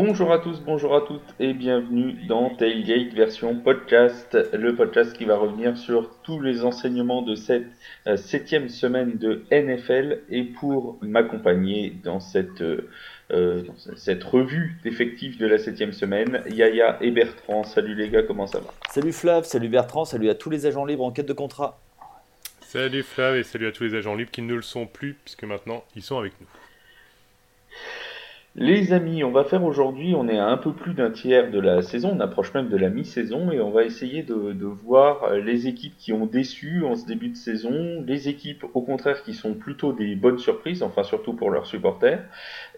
Bonjour à tous, bonjour à toutes et bienvenue dans Tailgate version podcast, le podcast qui va revenir sur tous les enseignements de cette euh, septième semaine de NFL et pour m'accompagner dans cette, euh, dans cette revue d'effectifs de la septième semaine, Yaya et Bertrand. Salut les gars, comment ça va? Salut Flav, salut Bertrand, salut à tous les agents libres en quête de contrat. Salut Flav et salut à tous les agents libres qui ne le sont plus puisque maintenant ils sont avec nous. Les amis, on va faire aujourd'hui, on est à un peu plus d'un tiers de la saison, on approche même de la mi-saison et on va essayer de, voir euh, les équipes qui ont déçu en ce début de saison, les équipes au contraire qui sont plutôt des bonnes surprises, enfin surtout pour leurs supporters,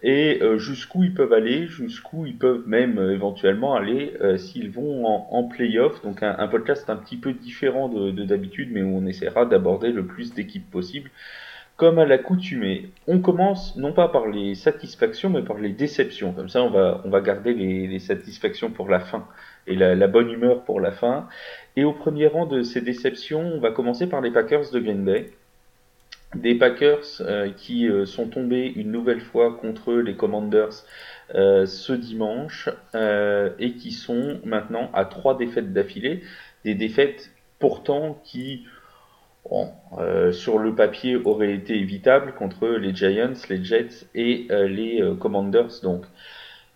et euh, jusqu'où ils peuvent aller, jusqu'où ils peuvent même euh, éventuellement aller s'ils vont en, en play-off. Donc un, podcast un petit peu différent de d'habitude, mais où on essaiera d'aborder le plus d'équipes possible. Comme à l'accoutumée, on commence non pas par les satisfactions, mais par les déceptions. Comme ça, on va, on va garder les, satisfactions pour la fin et la, bonne humeur pour la fin. Et au premier rang de ces déceptions, on va commencer par les Packers de Green Bay. Des Packers euh, qui euh, sont tombés une nouvelle fois contre les Commanders euh, ce dimanche et qui sont maintenant à trois défaites d'affilée. Des défaites pourtant qui euh, sur le papier aurait été évitable contre les Giants, les Jets et euh, les euh, Commanders. Donc,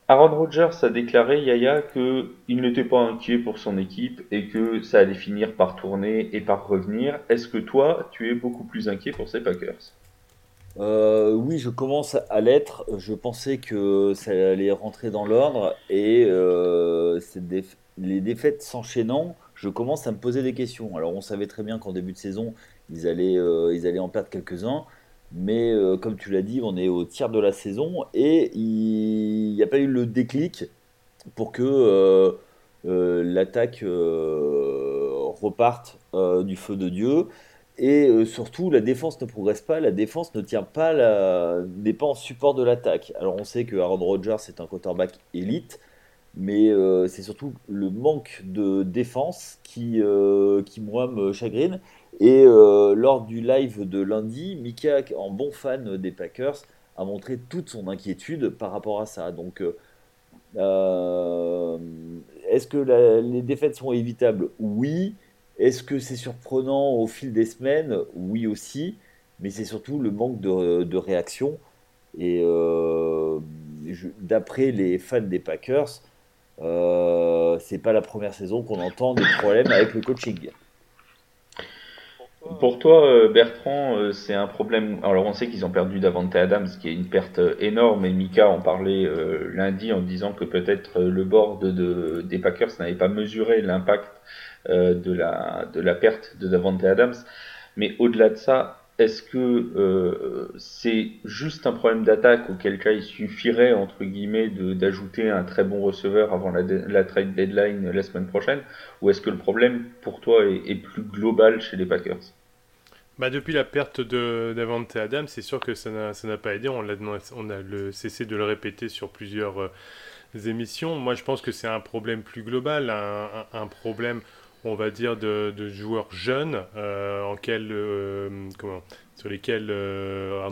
Aaron Rodgers a déclaré Yaya qu'il n'était pas inquiet pour son équipe et que ça allait finir par tourner et par revenir. Est-ce que toi, tu es beaucoup plus inquiet pour ces Packers? Oui, je commence à l'être. Je pensais que ça allait rentrer dans l'ordre et les défaites s'enchaînant, je commence à me poser des questions. Alors on savait très bien qu'en début de saison, ils allaient, euh, ils allaient en perdre quelques-uns. Mais euh, comme tu l'as dit, on est au tiers de la saison et il n'y a pas eu le déclic pour que euh, l'attaque reparte du feu de Dieu. Et surtout, la défense ne progresse pas, la défense ne tient pas, n'est pas en support de l'attaque. Alors on sait que Aaron Rodgers est un quarterback élite, mais euh, c'est surtout le manque de défense qui, euh, qui moi, me chagrine. Et euh, lors du live de lundi, Mika, en bon fan des Packers, a montré toute son inquiétude par rapport à ça. Donc, est-ce que les défaites sont évitables? Oui. Est-ce que c'est surprenant au fil des semaines? Oui aussi. Mais c'est surtout le manque de, de réaction. Et d'après les fans des Packers, euh, c'est pas la première saison qu'on entend des problèmes avec le coaching. Pour toi, euh, Bertrand, euh, c'est un problème. Alors, on sait qu'ils ont perdu Davante Adams, qui est une perte énorme, et Mika en parlait lundi en disant que peut-être le board de, des Packers n'avait pas mesuré l'impact de la perte de Davante Adams. Mais au-delà de ça, est-ce que euh, c'est juste un problème d'attaque auquel cas il suffirait entre guillemets d'ajouter un très bon receveur avant la, trade deadline la semaine prochaine? Ou est-ce que le problème pour toi est, plus global chez les Packers? Bah depuis la perte d'Avante Adam, c'est sûr que ça n'a pas aidé. On a, cessé de le répéter sur plusieurs euh, émissions. Moi, je pense que c'est un problème plus global, un problème on va dire, de, joueurs jeunes euh, euh, sur lesquels euh,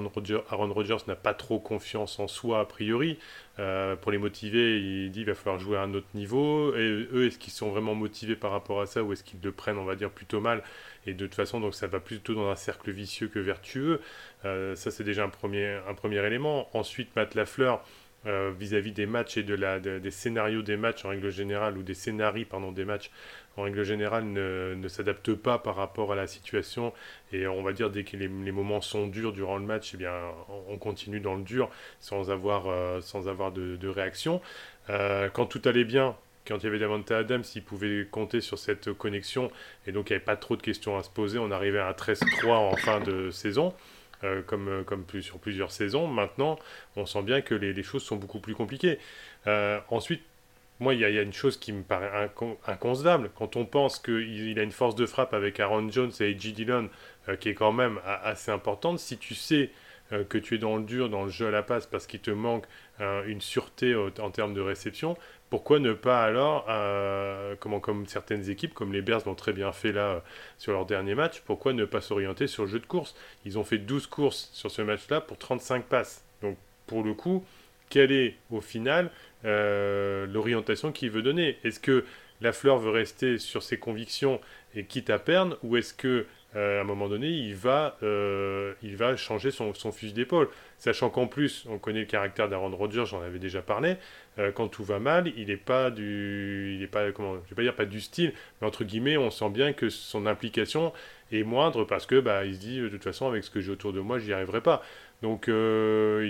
Aaron Rodgers, n'a pas trop confiance en soi a priori. pour les motiver, il dit qu'il va falloir jouer à un autre niveau. Et eux, est-ce qu'ils sont vraiment motivés par rapport à ça ou est-ce qu'ils le prennent, on va dire, plutôt mal? Et de toute façon, ça va plutôt dans un cercle vicieux que vertueux. ça, c'est déjà un premier, un premier élément. Ensuite, Matt Lafleur. vis-à-vis des matchs et de la, des scénarios des matchs en règle générale, ou des scénarios pardon, des matchs, en règle générale, ne, ne s'adapte pas par rapport à la situation. Et on va dire, dès que les, moments sont durs durant le match, eh bien, on continue dans le dur sans avoir, euh, sans avoir de, de réaction. Euh, quand tout allait bien, quand il y avait Davante Adams, il pouvait compter sur cette connexion et donc il n'y avait pas trop de questions à se poser. On arrivait à 13-3 en fin de saison. Euh, comme, comme sur plusieurs saisons. Maintenant, on sent bien que les, les choses sont beaucoup plus compliquées. ensuite, moi, il y, a une chose qui me paraît inconcevable. Quand on pense qu'il a une force de frappe avec Aaron Jones et G. Dillon, euh, qui est quand même assez importante, si tu sais euh, que tu es dans le dur, dans le jeu à la passe, parce qu'il te manque euh, une sûreté en termes de réception, pourquoi ne pas alors, comment, comme certaines équipes, comme les Bears l'ont très bien fait là sur leur dernier match, pourquoi ne pas s'orienter sur le jeu de course? Ils ont fait 12 courses sur ce match-là pour 35 passes. Donc, pour le coup, quelle est au final l'orientation qu'il veut donner Est-ce que la fleur veut rester sur ses convictions et quitte à perdre, ou est-ce que à un moment donné, il va, va changer son, fusil d'épaule? Sachant qu'en plus, on connaît le caractère d'Aaron Rodgers, j'en avais déjà parlé, quand tout va mal, il n'est pas du, il pas du style, mais entre guillemets, on sent bien que son implication est moindre parce que, bah, il se dit, de toute façon, avec ce que j'ai autour de moi, j'y arriverai pas. Donc, il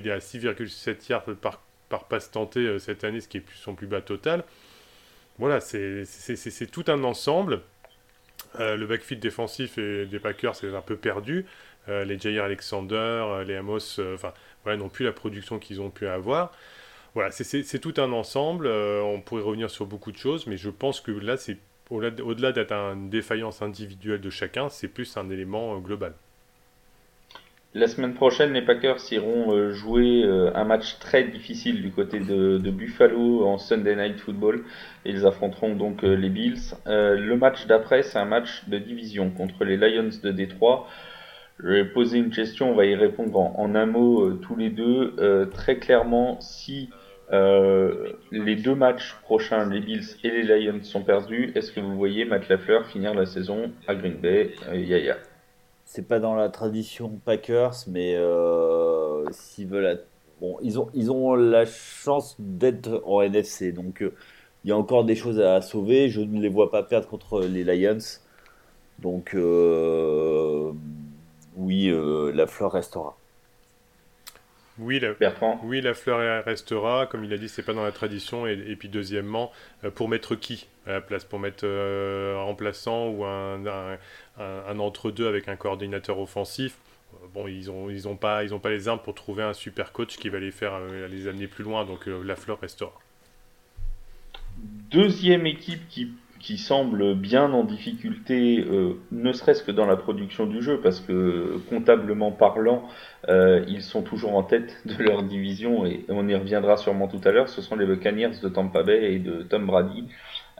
est à 6,7 yards par, par passe tenté cette année, ce qui est son plus bas total. Voilà, c'est tout un ensemble. Euh, le backfield défensif des Packers c'est un peu perdu. Euh, les Jair Alexander, euh, les Amos, enfin, voilà, n'ont plus la production qu'ils ont pu avoir. Voilà, c'est tout un ensemble. on pourrait revenir sur beaucoup de choses, mais je pense que là, c'est au-delà d'être une défaillance individuelle de chacun, c'est plus un élément global. La semaine prochaine, les Packers iront euh, jouer euh, un match très difficile du côté de, Buffalo en Sunday Night Football. Ils affronteront donc euh, les Bills. le match d'après, c'est un match de division contre les Lions de Détroit. Je vais poser une question, on va y répondre en, un mot tous les deux. très clairement, si les deux matchs prochains, les Bills et les Lions, sont perdus, est-ce que vous voyez Matt Lafleur finir la saison à Green Bay? Yaya c'est pas dans la tradition Packers, mais euh, s'ils veulent. Bon, ils ont, ils ont la chance d'être en NFC, donc euh, il y a encore des choses à sauver. Je ne les vois pas perdre contre les Lions. Donc, euh, oui, la fleur restera. Oui la, oui, la fleur restera. Comme il a dit, c'est pas dans la tradition. Et, puis, deuxièmement, pour mettre qui à la place? Pour mettre un remplaçant ou un un, entre-deux avec un coordinateur offensif? Euh, bon, ils n'ont ils ont pas, ils ont pas les armes pour trouver un super coach qui va les faire euh, les amener plus loin, donc euh, la fleur restera. Deuxième équipe qui, qui semble bien en difficulté, ne serait-ce que dans la production du jeu, parce que comptablement parlant, ils sont toujours en tête de leur division et on y reviendra sûrement tout à l'heure. Ce sont les Buccaneers de Tampa Bay et de Tom Brady.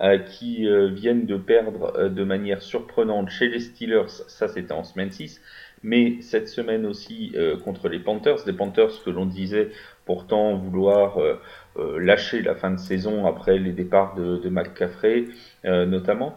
Euh, qui euh, viennent de perdre euh, de manière surprenante chez les Steelers, ça c'était en semaine 6, mais cette semaine aussi contre les Panthers, des Panthers que l'on disait pourtant vouloir lâcher la fin de saison après les départs de, de McCaffrey notamment.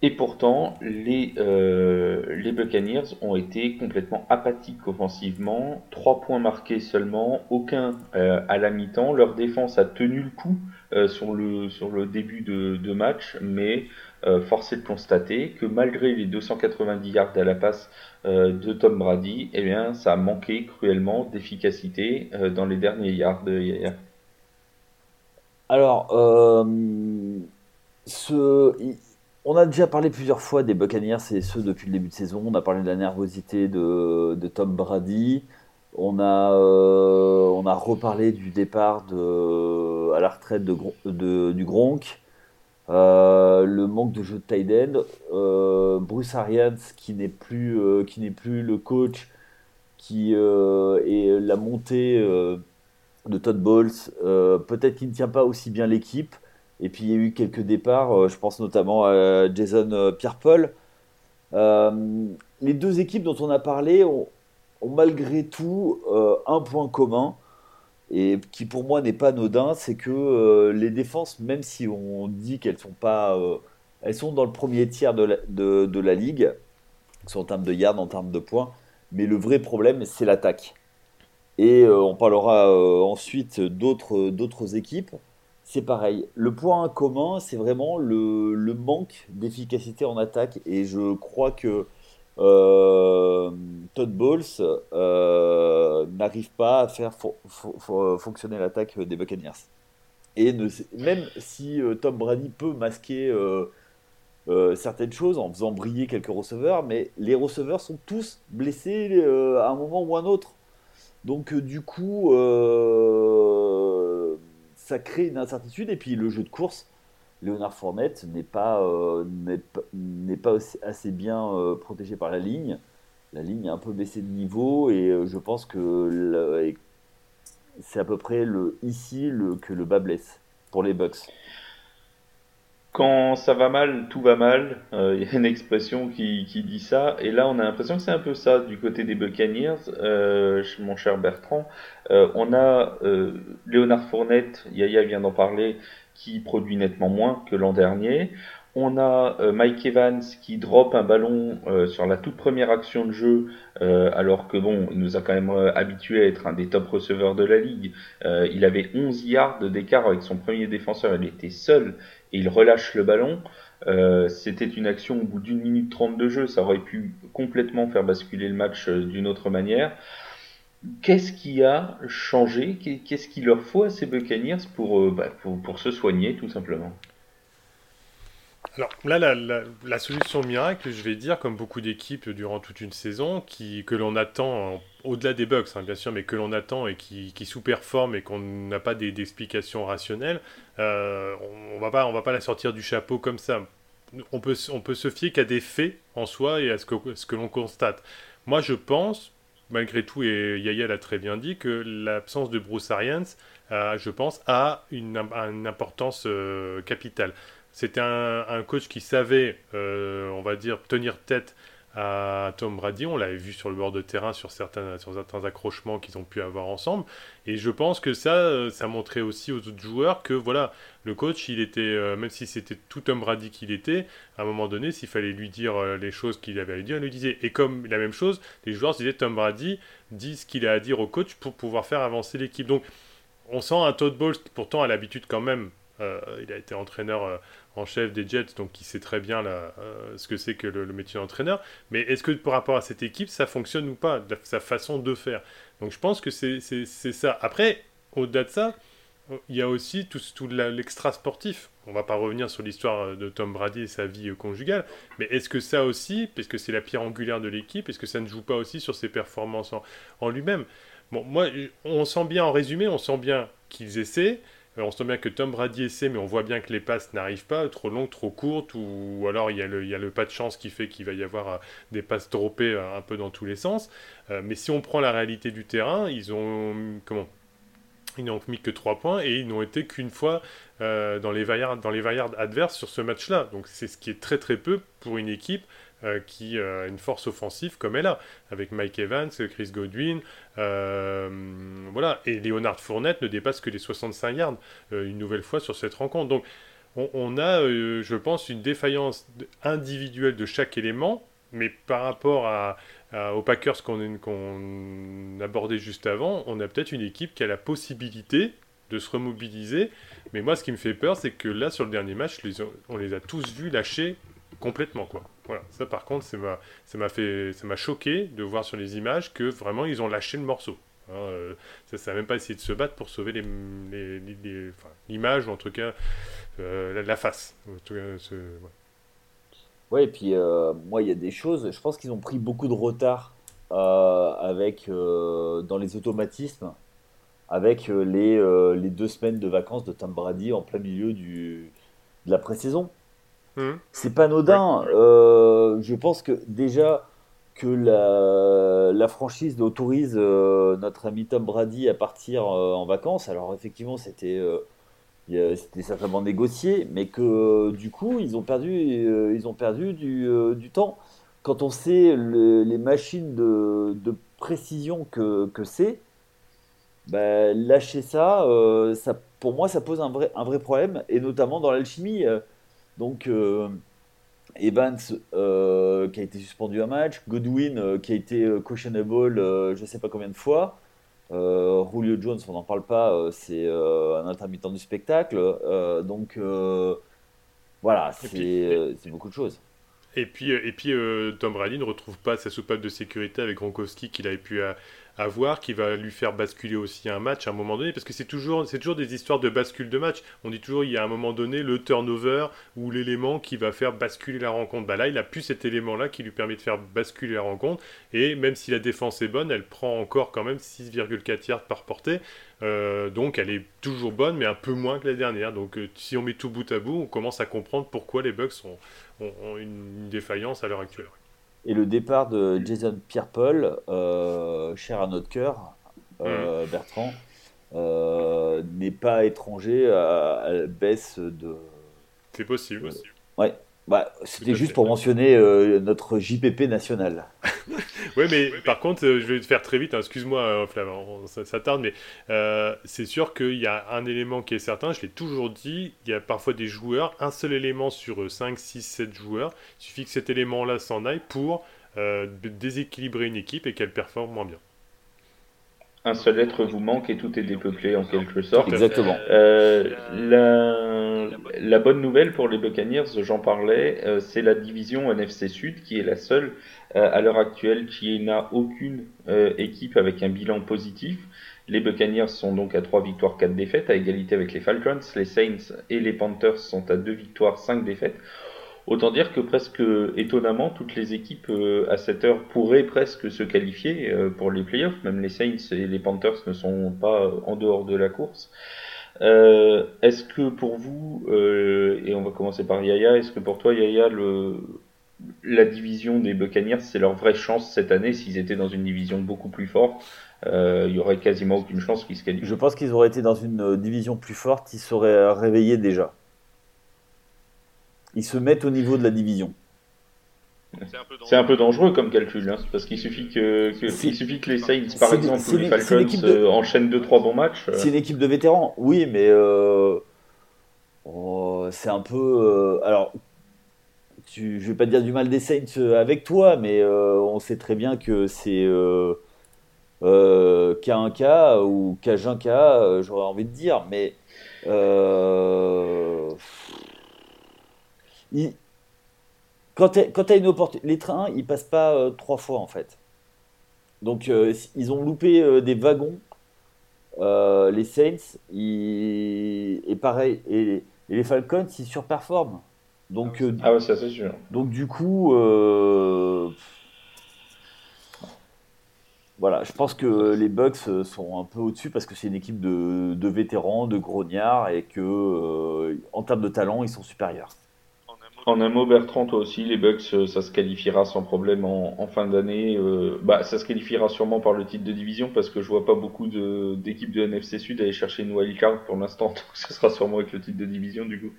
Et pourtant, les, les Buccaneers ont été complètement apathiques offensivement. Trois points marqués seulement, aucun à la mi-temps. Leur défense a tenu le coup euh, sur, le, sur le début de, match, mais euh, force est de constater que malgré les 290 yards à la passe euh, de Tom Brady, eh bien, ça a manqué cruellement d'efficacité dans les derniers yards de Alors, ce, on a déjà parlé plusieurs fois des Buccaneers, ceux depuis le début de saison. On a parlé de la nervosité de, Tom Brady. On a, euh, on a reparlé du départ à la retraite du Gronk, euh, le manque de jeu de tight end, euh, Bruce Arians qui n'est plus, qui n'est plus le coach, qui et la montée de Todd Bowles, peut-être qu'il ne tient pas aussi bien l'équipe. Et puis il y a eu quelques départs, je pense notamment à Jason Pierre-Paul. les deux équipes dont on a parlé ont, malgré tout euh, un point commun, et qui pour moi n'est pas anodin, c'est que euh, les défenses, même si on dit qu'elles sont pas, euh, elles sont dans le premier tiers de la, de, la ligue, en termes de yards, en termes de points, mais le vrai problème c'est l'attaque. Et on parlera ensuite d'autres d'autres équipes. C'est pareil. Le point commun, c'est vraiment le, manque d'efficacité en attaque. Et je crois que euh, Todd Bowles euh, n'arrive pas à faire fonctionner l'attaque des Buccaneers. Et même si euh, Tom Brady peut masquer certaines choses en faisant briller quelques receveurs, mais les receveurs sont tous blessés à un moment ou à un autre. Donc du coup, ça crée une incertitude. Et puis le jeu de course, Léonard Fournette n'est pas, euh, assez bien euh, protégé par la ligne. La ligne a un peu baissé de niveau et euh, je pense que c'est à peu près le, ici que le bas blesse pour les Bucks. Quand ça va mal, tout va mal. Euh, il y a une expression qui, dit ça. Et là, on a l'impression que c'est un peu ça du côté des Buccaneers, euh, mon cher Bertrand. Euh, on a Léonard Fournette, Yaya vient d'en parler, qui produit nettement moins que l'an dernier. On a Mike Evans qui drop un ballon sur la toute première action de jeu, alors que bon, il nous a quand même habitué à être un des top receveurs de la ligue. il avait 11 yards d'écart avec son premier défenseur, il était seul et il relâche le ballon. C'était une action au bout d'une minute trente de jeu, ça aurait pu complètement faire basculer le match d'une autre manière. Qu'est-ce qui a changé? Qu'est-ce qu'il leur faut à ces Buccaneers pour, bah, pour, se soigner tout simplement? Alors là, la, solution miracle, je vais dire, comme beaucoup d'équipes durant toute une saison, que l'on attend, au-delà des bugs, hein, bien sûr, mais que l'on attend et qui, sous-performe et qu'on n'a pas d'explications rationnelles, euh, on ne va, va pas la sortir du chapeau comme ça. On peut, on peut se fier qu'à des faits en soi et à ce que, que l'on constate. Moi, je pense, malgré tout, et Yaya l'a très bien dit, que l'absence de Bruce Arians, euh, je pense, a une, importance euh, capitale. C'était un, coach qui savait, on va dire, tenir tête Tom Brady. On l'avait vu sur le bord de terrain sur certains, accrochements qu'ils ont pu avoir ensemble. Et je pense que ça, euh, ça montrait aussi aux autres joueurs que voilà, le coach, il était, euh, même si c'était tout Tom Brady qu'il était, à un moment donné, s'il fallait lui dire les choses qu'il avait à lui dire, il lui disait. Et comme la même chose, les joueurs se disaient Tom Brady dit ce qu'il a à dire au coach pour pouvoir faire avancer l'équipe. Donc, on sent un Todd Bowles qui pourtant a l'habitude quand même il a été entraîneur en chef des Jets, donc qui sait très bien euh, ce que c'est que le, métier d'entraîneur. Mais est-ce que par rapport à cette équipe, ça fonctionne ou pas, sa façon de faire? Donc je pense que c'est ça. Après, au-delà de ça, il y a aussi tout, tout l'extra sportif. On va pas revenir sur l'histoire de Tom Brady et sa vie conjugale, mais est-ce que ça aussi, parce que c'est la pierre angulaire de l'équipe, est-ce que ça ne joue pas aussi sur ses performances en, en lui-même? Bon, moi, on sent bien en résumé, on sent bien qu'ils essaient, on sent bien que Tom Brady essaie, mais on voit bien que les passes n'arrivent pas, trop longues, trop courtes, ou, alors il y, a le, pas de chance qui fait qu'il va y avoir euh, des passes droppées euh, un peu dans tous les sens. Euh, mais si on prend la réalité du terrain, ils ont comment? Ils n'ont mis que 3 points et ils n'ont été qu'une fois dans les vaillards adverses sur ce match-là. Donc c'est ce qui est très très peu pour une équipe euh, qui a une force offensive comme elle a, avec Mike Evans, Chris Godwin, euh, voilà, et Leonard Fournette ne dépasse que les 65 yards euh, une nouvelle fois sur cette rencontre. Donc on, a, je pense, une défaillance individuelle de chaque élément, mais par rapport à, aux Packers qu'on abordait juste avant, on a peut-être une équipe qui a la possibilité de se remobiliser. Mais moi, ce qui me fait peur, c'est que là, sur le dernier match, on les a tous vus lâcher complètement, quoi. Voilà, ça par contre, ça m'a fait, ça m'a choqué de voir sur les images que vraiment ils ont lâché le morceau. Hein, euh, ça n'a même pas essayé de se battre pour sauver l'image ou en tout cas euh, la, face. ouais. et puis euh, moi il y a des choses, je pense qu'ils ont pris beaucoup de retard avec dans les automatismes, avec les, les deux semaines de vacances de Tom Brady en plein milieu de la pré-saison. Mmh. C'est pas anodin. Euh, je pense que déjà que la, franchise autorise euh, notre ami Tom Brady à partir euh, en vacances. Alors effectivement, c'était c'était certainement négocié, mais que du coup, ils ont perdu, ils ont perdu du, temps. Quand on sait les machines de, précision que, c'est, bah, lâcher ça, ça, pour moi, ça pose un vrai, un vrai problème, et notamment dans l'alchimie. Donc, euh, Evans euh, qui a été suspendu un match, Godwin euh, qui a été questionable je ne sais pas combien de fois. Julio Jones, on n'en parle pas, c'est un intermittent du spectacle. donc voilà, c'est beaucoup de choses. Et puis, et puis Tom Brady ne retrouve pas sa soupape de sécurité avec Gronkowski qu'il avait pu à voir, qui va lui faire basculer aussi un match à un moment donné, parce que c'est toujours, c'est toujours des histoires de bascule de match. On dit toujours, il y a un moment donné le turnover ou l'élément qui va faire basculer la rencontre. Bah là, il a plus cet élément-là qui lui permet de faire basculer la rencontre, et même si la défense est bonne, elle prend encore quand même 6,4 yards par portée. Euh, donc elle est toujours bonne, mais un peu moins que la dernière. Donc euh, si on met tout bout à bout, on commence à comprendre pourquoi les Bucks ont une défaillance à l'heure actuelle. Et le départ de Jason Pierre-Paul, euh, cher à notre cœur, euh, mm. Bertrand, euh, n'est pas étranger à, la baisse de, C'est possible. Ouais. Bah, c'était juste pour mentionner euh, notre JPP national. oui, mais par contre, euh, je vais te faire très vite, hein, excuse-moi euh, Flavien, ça, tarde, mais c'est sûr qu'il y a un élément qui est certain, je l'ai toujours dit, il y a parfois des joueurs, un seul élément sur 5, 6, 7 joueurs, il suffit que cet élément-là s'en aille pour déséquilibrer une équipe et qu'elle performe moins bien un seul être vous manque et tout est dépeuplé en quelque sorte. Exactement. Euh, la, bonne nouvelle pour les Buccaneers, j'en parlais, euh, c'est la division NFC Sud qui est la seule euh, à l'heure actuelle qui n'a aucune équipe avec un bilan positif. Les Buccaneers sont donc à 3 victoires, 4 défaites, à égalité avec les Falcons. Les Saints et les Panthers sont à 2 victoires, 5 défaites. Autant dire que presque étonnamment, toutes les équipes euh, à cette heure pourraient presque se qualifier euh, pour les playoffs. Même les Saints et les Panthers ne sont pas en dehors de la course. Euh, est-ce que pour vous, et on va commencer par Yaya, est-ce que pour toi Yaya, la division des Buccaneers, c'est leur vraie chance cette année S'ils étaient dans une division beaucoup plus forte, il y aurait quasiment aucune chance qu'ils se qualifient? Je pense qu'ils auraient été dans une division plus forte, ils seraient réveillés déjà ils se mettent au niveau de la division. C'est un, peu dangereux comme calcul, hein, parce qu'il suffit que, suffit que les Saints, par exemple, ou les Falcons euh, enchaînent 2-3 bons matchs. Euh. C'est une équipe de vétérans, oui, mais euh, oh, c'est un peu. alors, tu, je vais pas te dire du mal des Saints avec toi, mais on sait très bien que c'est K1K ou K1K, j'aurais envie de dire, mais quand tu as une opportunité, les trains, ils passent pas euh, trois fois en fait. Donc euh, ils ont loupé euh, des wagons. les Saints, et pareil, et, les Falcons, ils surperforment. Donc, ah ouais, ça c'est sûr. Donc du coup, voilà, je pense que les Bucks sont un peu au-dessus parce que c'est une équipe de, de, vétérans, de grognards et que en termes de talent, ils sont supérieurs. En un mot, Bertrand, toi aussi, les Bucks, euh, ça se qualifiera sans problème en, fin d'année. Euh, bah, ça se qualifiera sûrement par le titre de division parce que je vois pas beaucoup d'équipes de, NFC Sud aller chercher une wildcard pour l'instant. Donc, ça sera sûrement avec le titre de division du coup.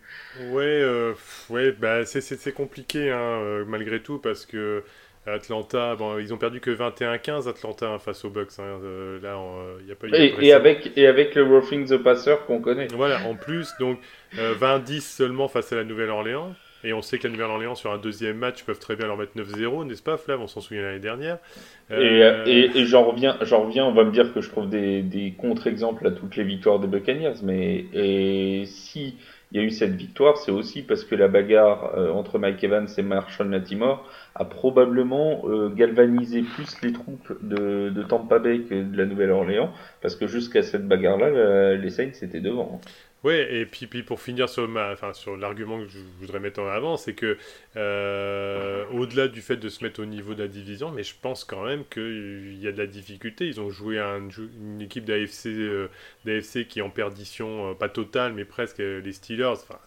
Ouais, euh, ouais bah, c'est compliqué hein, malgré tout parce que Atlanta, bon, ils ont perdu que 21-15 Atlanta hein, face aux Bucks. Hein, là, il y a pas eu et, et avec et avec le Roughing the Passer qu'on connaît. Voilà, en plus, donc 20-10 seulement face à la Nouvelle-Orléans. Et on sait que la Nouvelle-Orléans, sur un deuxième match, peuvent très bien leur mettre 9-0, n'est-ce pas, Flav? On s'en souvient l'année dernière. Euh, et, et, j'en reviens, on va me dire que je trouve des, des contre-exemples à toutes les victoires des Buccaneers, mais et si il y a eu cette victoire, c'est aussi parce que la bagarre euh, entre Mike Evans et Marshall Latimore a probablement euh, galvanisé plus les troupes de, de, Tampa Bay que de la Nouvelle-Orléans, parce que jusqu'à cette bagarre-là, les Saints étaient devant. Ouais, et puis, puis pour finir sur, ma, sur l'argument que je voudrais mettre en avant, c'est que euh, au-delà du fait de se mettre au niveau de la division, mais je pense quand même qu'il y a de la difficulté. Ils ont joué un, une équipe d'AFC, euh, qui est en perdition, euh, pas totale, mais presque les Steelers. Enfin,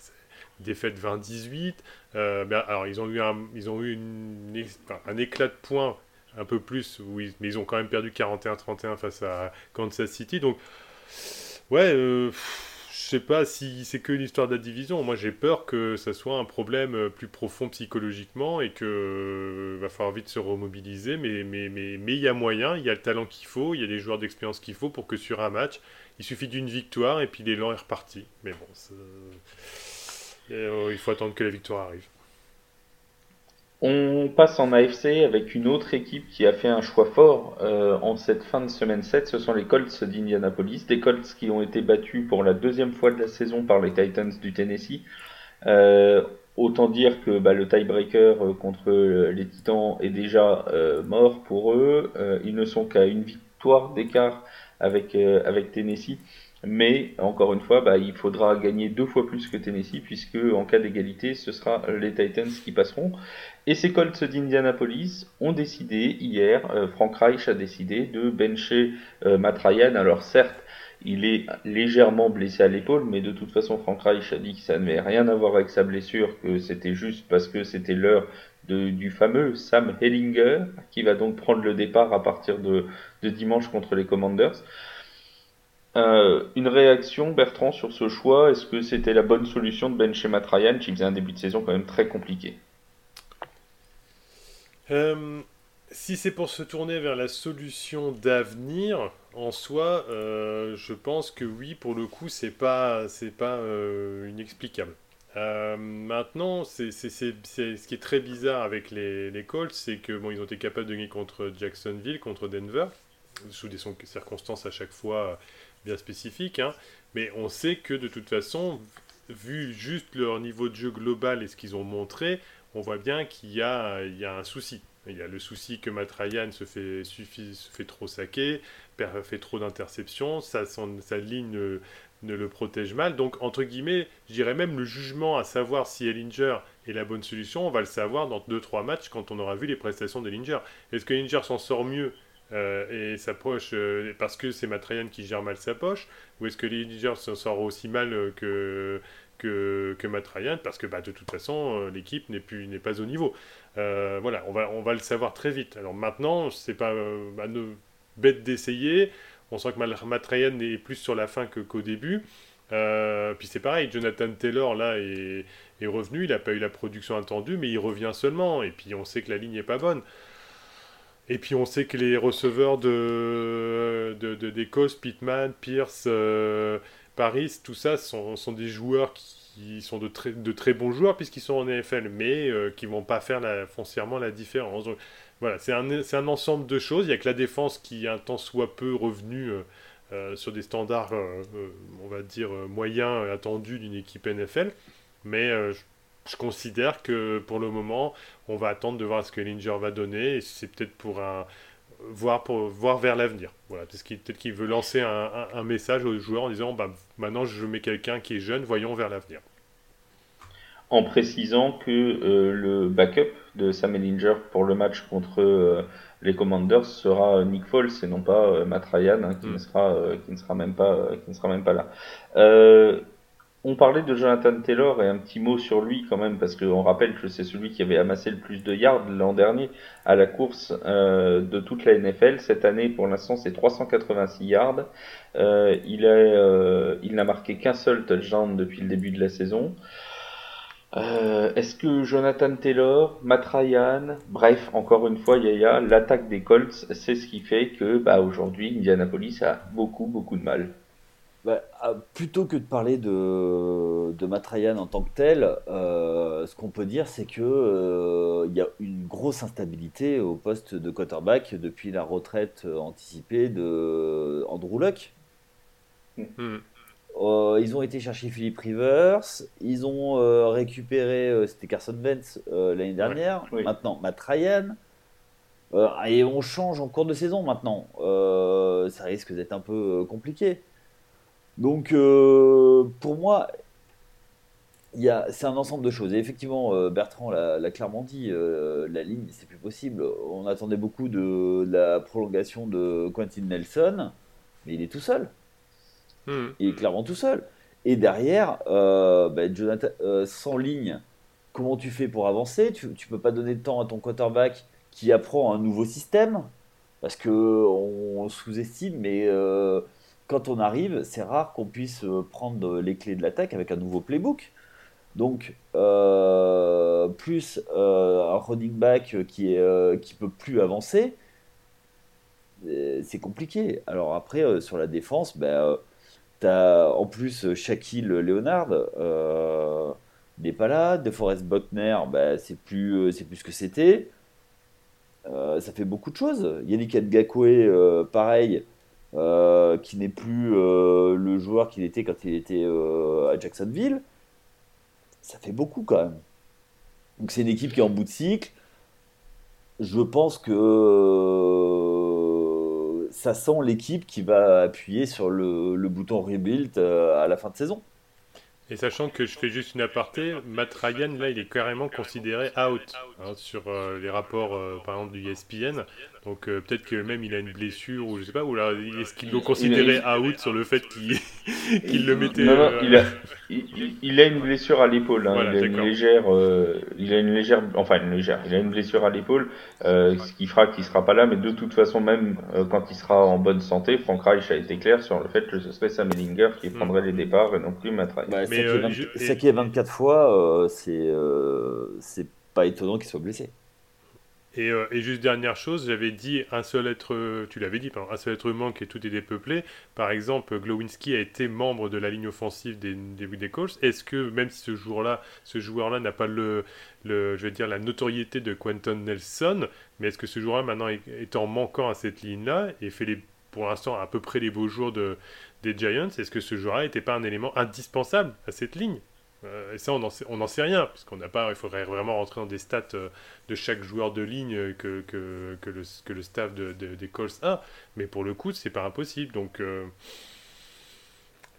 défaite 20-18. Ben, alors ils ont eu un, ils ont eu une, un éclat de points un peu plus, oui, mais ils ont quand même perdu 41-31 face à Kansas City. Donc, ouais sais pas si c'est que l'histoire de la division. Moi, j'ai peur que ça soit un problème euh, plus profond psychologiquement et que euh, va falloir vite se remobiliser. Mais mais mais mais il y a moyen, il y a le talent qu'il faut, il y a les joueurs d'expérience qu'il faut pour que sur un match, il suffit d'une victoire et puis l'élan est reparti. Mais bon, euh, il faut attendre que la victoire arrive. On passe en AFC avec une autre équipe qui a fait un choix fort euh, en cette fin de semaine 7, ce sont les Colts d'Indianapolis, des Colts qui ont été battus pour la deuxième fois de la saison par les Titans du Tennessee. Euh, autant dire que bah, le tiebreaker euh, contre les Titans est déjà mort pour eux. ils ne sont qu'à une victoire d'écart avec, avec Tennessee. Mais encore une fois, bah, il faudra gagner deux fois plus que Tennessee, puisque en cas d'égalité, ce sera les Titans qui passeront. Et ces Colts d'Indianapolis ont décidé hier, euh, Frank Reich a décidé de bencher euh, Ryan. Alors certes, il est légèrement blessé à l'épaule, mais de toute façon, Frank Reich a dit que ça n'avait rien à voir avec sa blessure, que c'était juste parce que c'était l'heure du fameux Sam Hellinger, qui va donc prendre le départ à partir de dimanche contre les Commanders. Une réaction, Bertrand, sur ce choix Est-ce que c'était la bonne solution de Ben Matt Ryan qui faisait un début de saison quand même très compliqué? Si c'est pour se tourner vers la solution d'avenir, en soi, je pense que oui, pour le coup, c'est pas, c'est pas inexplicable. Euh, maintenant, c'est, ce qui est très bizarre avec les, les Colts, c'est que bon, ils ont été capables de gagner contre Jacksonville, contre Denver, sous des circonstances à chaque fois bien spécifiques. Hein. mais on sait que de toute façon, vu juste leur niveau de jeu global et ce qu'ils ont montré, on voit bien qu'il y y a un souci. Il y a le souci que Matt Ryan se fait, suffit, se fait trop saquer, fait trop d'interceptions, sa, sa ligne ne le protège mal. Donc, entre guillemets, je dirais même le jugement à savoir si Ellinger est la bonne solution, on va le savoir dans 2-3 matchs quand on aura vu les prestations d'Ellinger. Est-ce que Ellinger s'en sort mieux euh, et sa poche euh, parce que c'est Matrayan qui gère mal sa poche Ou est-ce que Ellinger s'en sort aussi mal euh, que, que, que Matt parce que bah, de toute façon l'équipe n'est plus n'est pas au niveau. voilà, on va on va le savoir très vite. Alors maintenant, c'est pas bah, bête d'essayer. On sent que Matt Ryan est plus sur la fin qu'au début. Puis c'est pareil, Jonathan Taylor là est, revenu, il n'a pas eu la production attendue, mais il revient seulement. Et puis on sait que la ligne n'est pas bonne. Et puis on sait que les receveurs de, d'Écosse, Pittman, Pierce, euh, Paris, tout ça sont, des joueurs qui sont de très, de très bons joueurs puisqu'ils sont en NFL, mais euh, qui vont pas faire foncièrement la différence. Voilà, c'est un, un, ensemble de choses. Il n'y a que la défense qui, un temps soit peu revenue euh, euh, sur des standards, on va dire, moyens attendus d'une équipe NFL. Mais je, considère que pour le moment, on va attendre de voir ce que Linger va donner. Et c'est peut-être pour un. Voir, pour, voir vers l'avenir. Voilà, peut-être qu'il veut lancer un, un, message aux joueurs en disant bah, maintenant je mets quelqu'un qui est jeune, voyons vers l'avenir en précisant que euh, le backup de Sam Ellinger pour le match contre euh, les Commanders sera Nick Foles et non pas euh, Matt Ryan hein, qui, ne sera, qui ne sera même pas qui ne sera même pas là. On parlait de Jonathan Taylor et un petit mot sur lui quand même parce qu'on rappelle que c'est celui qui avait amassé le plus de yards l'an dernier à la course de toute la NFL. Cette année pour l'instant c'est 386 yards. il a, il n'a marqué qu'un seul touchdown depuis le début de la saison. Euh, est-ce que Jonathan Taylor, Matt Ryan, bref, encore une fois, Yaya, l'attaque des Colts, c'est ce qui fait que bah, aujourd'hui, Indianapolis a beaucoup, beaucoup de mal. Bah, ah, plutôt que de parler de, de Matt Ryan en tant que tel, euh, ce qu'on peut dire, c'est que euh, il y a une grosse instabilité au poste de quarterback depuis la retraite anticipée de Andrew Luck. Hmm. Euh, ils ont été chercher Philippe Rivers, ils ont euh, récupéré, c'était Carson Wentz l'année dernière, maintenant Matt Ryan, et on change en cours de saison maintenant. ça risque d'être un peu compliqué. Donc pour moi, c'est un ensemble de choses. Et effectivement, Bertrand l'a clairement dit, la ligne, c'est plus possible. On attendait beaucoup de la prolongation de Quentin Nelson, mais il est tout seul. Hmm. Il est clairement tout seul. Et derrière, euh, bah, Jonathan, euh, sans ligne, comment tu fais pour avancer? Tu, tu peux pas donner de temps à ton quarterback qui apprend un nouveau système parce que on sous-estime, mais euh, quand on arrive, c'est rare qu'on puisse prendre les clés de l'attaque avec un nouveau playbook. Donc, plus un running back qui est peut plus avancer, c'est compliqué. Alors après, sur la défense, ben en plus euh, Shaquille Leonard, euh, n'est pas là. De Forest Buckner, bah, c'est plus, euh, plus ce que c'était. Euh, ça fait beaucoup de choses. Yannick Ngakwe, pareil, qui n'est plus le joueur qu'il était quand il était à Jacksonville. Ça fait beaucoup quand même. Donc c'est une équipe qui est en bout de cycle. Je pense que ça sent l'équipe qui va appuyer sur le, bouton rebuild euh, à la fin de saison. Et sachant que je fais juste une aparté, Matt Ryan, là, il est carrément considéré out hein, sur euh, les rapports, euh, par exemple, du ESPN. Donc euh, peut-être que même il a une blessure ou je sais pas, ou là est-ce qu'ils l'ont considéré out sur le fait qu'il le mettait. Non, non, il, a, il, a, une blessure à l'épaule. Hein. il a une légère, il a une légère, enfin une légère, il a une blessure à l'épaule, ce qui fera qu'il sera pas là. Mais de toute façon, même quand il sera en bonne santé, Frank Reich a été clair sur le fait que ce serait Sam Ellinger qui mm. prendrait les départs et non plus Matt Ryan. Bah, ça qui est 24 fois, c'est c'est pas étonnant qu'il soit blessé. Euh, et, juste dernière chose, j'avais dit un seul être, tu l'avais dit, pardon, un seul être manque et tout est dépeuplé. Par exemple, Glowinski a été membre de la ligne offensive des, des, des Colts. Est-ce que même si ce joueur-là, ce joueur-là n'a pas le, le, je dire, la notoriété de Quentin Nelson, mais est-ce que ce joueur-là maintenant est, en manquant à cette ligne-là et fait les, pour l'instant à peu près les beaux jours de, des Giants, est-ce que ce joueur-là n'était pas un élément indispensable à cette ligne? Euh, et ça, on n'en sait, rien, puisqu'on n'a pas. Il faudrait vraiment rentrer dans des stats euh, de chaque joueur de ligne que, que, le, staff de, des Colts a. Mais pour le coup, c'est pas impossible. Donc, euh,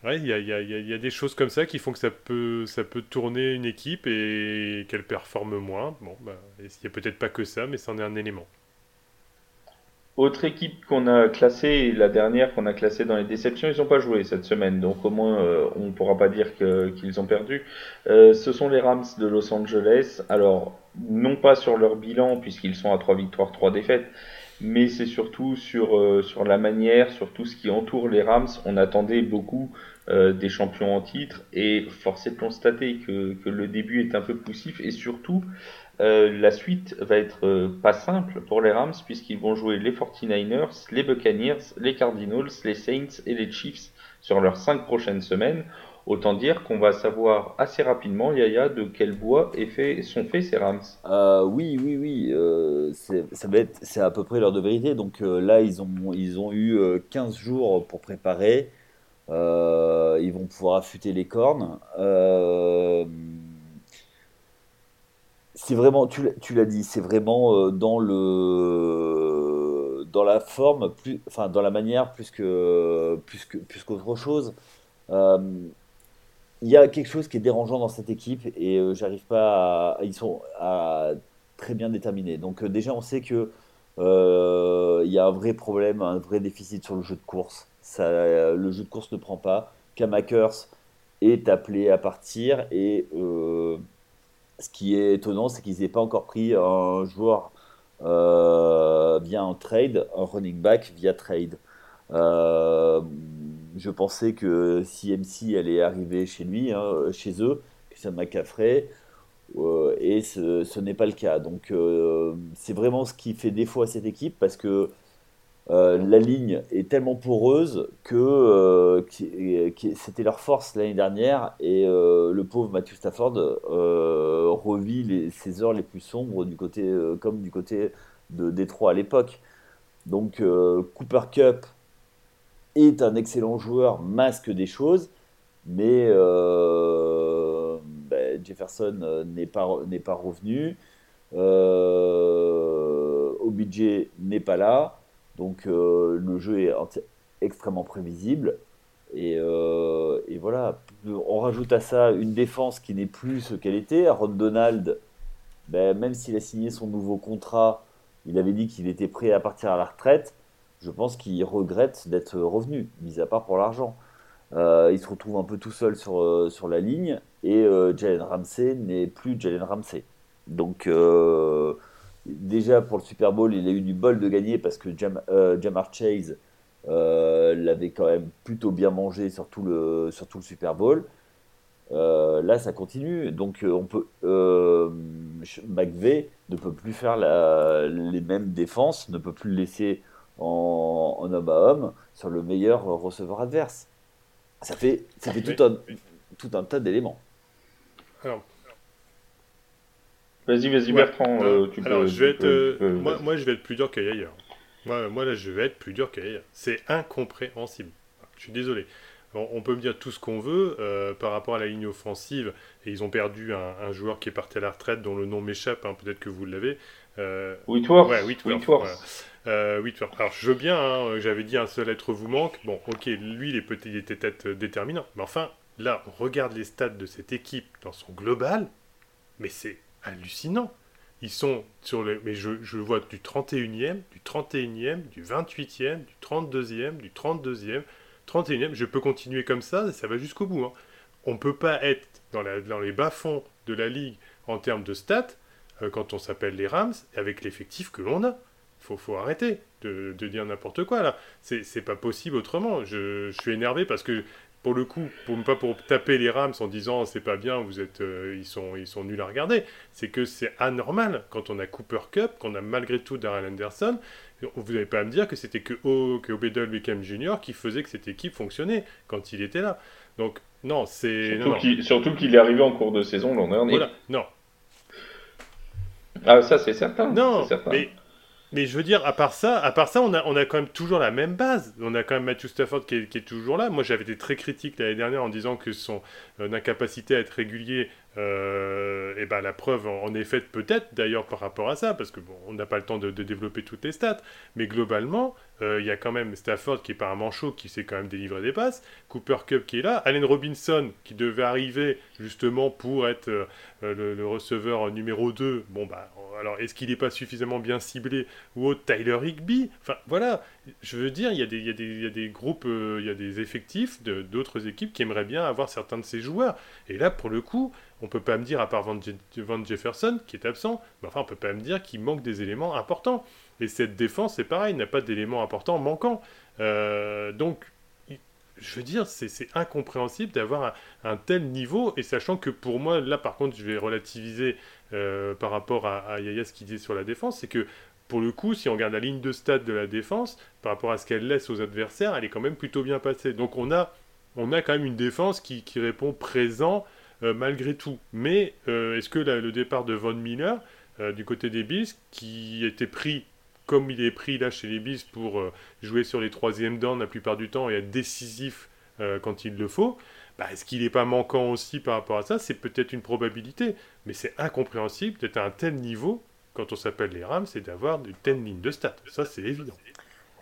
il y a, des choses comme ça qui font que ça peut, ça peut tourner une équipe et qu'elle performe moins. Bon, bah, il n'y a peut-être pas que ça, mais c'en est un élément. Autre équipe qu'on a classée, la dernière qu'on a classée dans les déceptions, ils n'ont pas joué cette semaine, donc au moins euh, on ne pourra pas dire qu'ils ont perdu. Euh, ce sont les Rams de Los Angeles. Alors, non pas sur leur bilan, puisqu'ils sont à 3 victoires, 3 défaites, mais c'est surtout sur, euh, sur la manière, sur tout ce qui entoure les Rams. On attendait beaucoup des champions en titre, et force est de constater que, que le début est un peu poussif, et surtout euh, la suite va être euh, pas simple pour les Rams puisqu'ils vont jouer les 49ers, les Buccaneers, les Cardinals, les Saints et les Chiefs sur leurs 5 prochaines semaines. Autant dire qu'on va savoir assez rapidement, Yaya, de quel bois est fait, sont faits ces Rams. Euh, oui, oui, oui. c'est à peu près l'heure de vérité. Donc là, ils ont, ils ont eu 15 jours pour préparer. ils vont pouvoir affûter les cornes c'est vraiment, tu, l'as dit, c'est vraiment euh, dans le dans la forme, plus, enfin dans la manière plus que plus que plus qu'autre chose. Euh, il y a quelque chose qui est dérangeant dans cette équipe et euh, j'arrive pas à, ils sont à très bien déterminés. Donc déjà on sait que il y a un vrai problème, un vrai déficit sur le jeu de course. Ça, le jeu de course ne prend pas. Kamakers est appelé à partir et ce qui est étonnant, c'est qu'ils n'aient pas encore pris un joueur euh, via un trade, un running back via trade. Euh, je pensais que CMC allait arriver chez lui, hein, chez eux, Christian McCaffrey, euh, et ce, n'est pas le cas. Donc c'est vraiment ce qui fait défaut à cette équipe parce que euh, la ligne est tellement poreuse que euh, c'était leur force l'année dernière et euh, le pauvre Matthew Stafford revit ses heures les plus sombres du côté comme du côté de Détroit à l'époque. Donc Cooper Cup est un excellent joueur, masque des choses, mais ben, Jefferson n'est pas, pas revenu. OBJ n'est pas là. Donc euh, le jeu est extrêmement prévisible. Euh, et, voilà, on rajoute à ça une défense qui n'est plus ce qu'elle était. Aaron Donald, ben, même s'il a signé son nouveau contrat, il avait dit qu'il était prêt à partir à la retraite. Je pense qu'il regrette d'être revenu, mis à part pour l'argent. Euh, il se retrouve un peu tout seul sur, sur la ligne et Jalen Ramsey n'est plus Jalen Ramsey. Donc déjà pour le Super Bowl, il a eu du bol de gagner parce que euh, Jamar Chase euh, l'avait quand même plutôt bien mangé sur tout le, sur le Super Bowl. Euh, là, ça continue. Donc, on peut, McVeigh ne peut plus faire les mêmes défenses, ne peut plus le laisser en, homme à homme sur le meilleur receveur adverse. Ça fait, ça fait tout, un, tout un tas d'éléments. Alors, Vas-y, vas-y, Bertrand. Euh, tu alors, je vais être, euh, moi, moi, je vais être plus dur qu'ailleurs. Moi, moi, là, je vais être plus dur qu'ailleurs. C'est incompréhensible. Je suis désolé. on peut me dire tout ce qu'on veut euh, par rapport à la ligne offensive. Et ils ont perdu un, joueur qui est parti à la retraite, dont le nom m'échappe. Hein, peut-être que vous l'avez. Euh, Whitworth. Ouais, Whitworth. Whitworth. Alors, je veux bien. Hein, j'avais dit un seul être vous manque. Bon, ok, lui, il, est peut il était peut-être déterminant. Mais enfin, là, on regarde les stats de cette équipe dans son global. Mais c'est hallucinant. ils sont sur le. Mais je, je vois du 31e, du 31e, du 28e, du 32e, du 32e, 31e. Je peux continuer comme ça, ça va jusqu'au bout. Hein. On ne peut pas être dans, la, dans les bas-fonds de la ligue en termes de stats euh, quand on s'appelle les Rams avec l'effectif que l'on a. Faut, faut arrêter de, de dire n'importe quoi là. C'est pas possible autrement. Je, je, suis énervé parce que pour le coup, pour, pas pour taper les Rams en disant c'est pas bien, vous êtes, euh, ils, sont, ils sont nuls à regarder, c'est que c'est anormal quand on a Cooper Cup, qu'on a malgré tout Darrell Anderson. Vous n'allez pas à me dire que c'était que, o, que Obedel Beckham Jr. qui faisait que cette équipe fonctionnait quand il était là. Donc, non, c'est. Surtout qu'il est arrivé en cours de saison l'an dernier. Voilà, non. Ah, ça, c'est certain. Non, certain. mais mais je veux dire, à part ça, on, a, on a quand même toujours la même base. On a quand même Matthew Stafford qui est, qui est toujours là. Moi, j'avais été très critique l'année dernière en disant que son euh, incapacité à être régulier euh, et ben la preuve en, est faite peut-être d'ailleurs par rapport à ça, parce que bon, on n'a pas le temps de, développer toutes les stats, mais globalement, euh, il y a quand même Stafford qui est pas un manchot, qui sait quand même délivrer des passes, Cooper Cup qui est là, Allen Robinson qui devait arriver justement pour être euh, le, receveur numéro 2, bon bah alors est-ce qu'il n'est pas suffisamment bien ciblé ou autre, Tyler Higby, enfin voilà, je veux dire, il y a des, il y y a des groupes, il y a des effectifs d'autres équipes qui aimeraient bien avoir certains de ces joueurs, et là pour le coup, on peut pas me dire, à part Van, Jefferson, qui est absent, mais enfin, on peut pas me dire qu'il manque des éléments importants. Et cette défense, c'est pareil, n'a pas d'éléments importants manquants. Euh, donc, je veux dire, c'est incompréhensible d'avoir un, tel niveau, et sachant que pour moi, là par contre, je vais relativiser euh, par rapport à, Yaya ce qu'il disait sur la défense, c'est que pour le coup, si on regarde la ligne de stade de la défense, par rapport à ce qu'elle laisse aux adversaires, elle est quand même plutôt bien passée. Donc on a, on a quand même une défense qui, répond présent malgré tout. Mais euh, est-ce que le départ de Von Miller, euh, du côté des Bills, qui était pris comme il est pris là chez les Bills pour jouer sur les troisièmes dents la plupart du temps et être décisif quand il le faut, bah, est-ce qu'il n'est pas manquant aussi par rapport à ça? C'est peut-être une probabilité, mais c'est incompréhensible d'être à un tel niveau quand on s'appelle les Rams, c'est d'avoir une telle ligne de stats. Ça, c'est évident.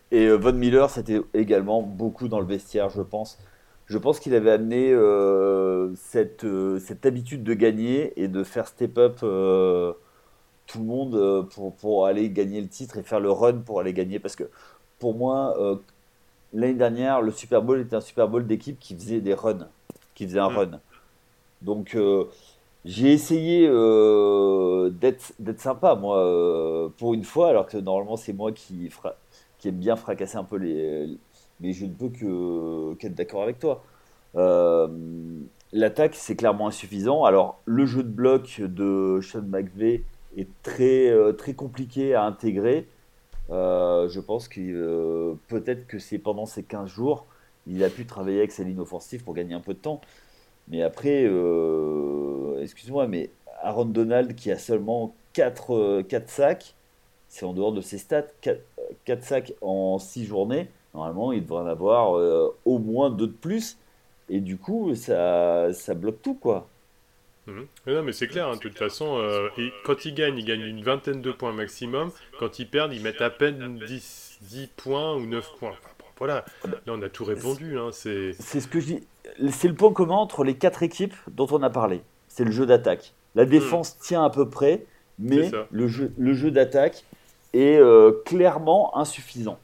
Et Von Miller, c'était également beaucoup dans le vestiaire, je pense je pense qu'il avait amené euh, cette, euh, cette habitude de gagner et de faire step up euh, tout le monde pour, pour aller gagner le titre et faire le run pour aller gagner. Parce que pour moi, l'année dernière, le Super Bowl était un Super Bowl d'équipe qui faisait des runs, qui faisait un mmh. run. Donc j'ai essayé d'être sympa, moi, pour une fois, alors que normalement c'est moi qui, fra qui aime bien fracasser un peu les mais je ne peux qu'être d'accord avec toi. Euh, L'attaque, c'est clairement insuffisant. Alors, le jeu de bloc de Sean McVay est très, euh, très compliqué à intégrer. Euh, je pense que peut-être que c'est pendant ces 15 jours, il a pu travailler avec sa ligne offensive pour gagner un peu de temps. Mais après, excuse-moi, mais Aaron Donald qui a seulement 4, 4 sacs, c'est en dehors de ses stats, 4, 4 sacs en 6 journées Normalement, il devrait en avoir euh, au moins deux de plus. Et du coup, ça, ça bloque tout, quoi. Mmh. Non, mais c'est clair, hein, de toute façon, euh, et quand ils gagnent, ils gagnent une vingtaine de points maximum. Quand ils perdent, ils mettent à peine 10, 10 points ou 9 points. Voilà, là on a tout répondu. Hein, c'est ce que je dis. C'est le point commun entre les quatre équipes dont on a parlé. C'est le jeu d'attaque. La défense mmh. tient à peu près, mais le jeu, le jeu d'attaque est euh, clairement insuffisant.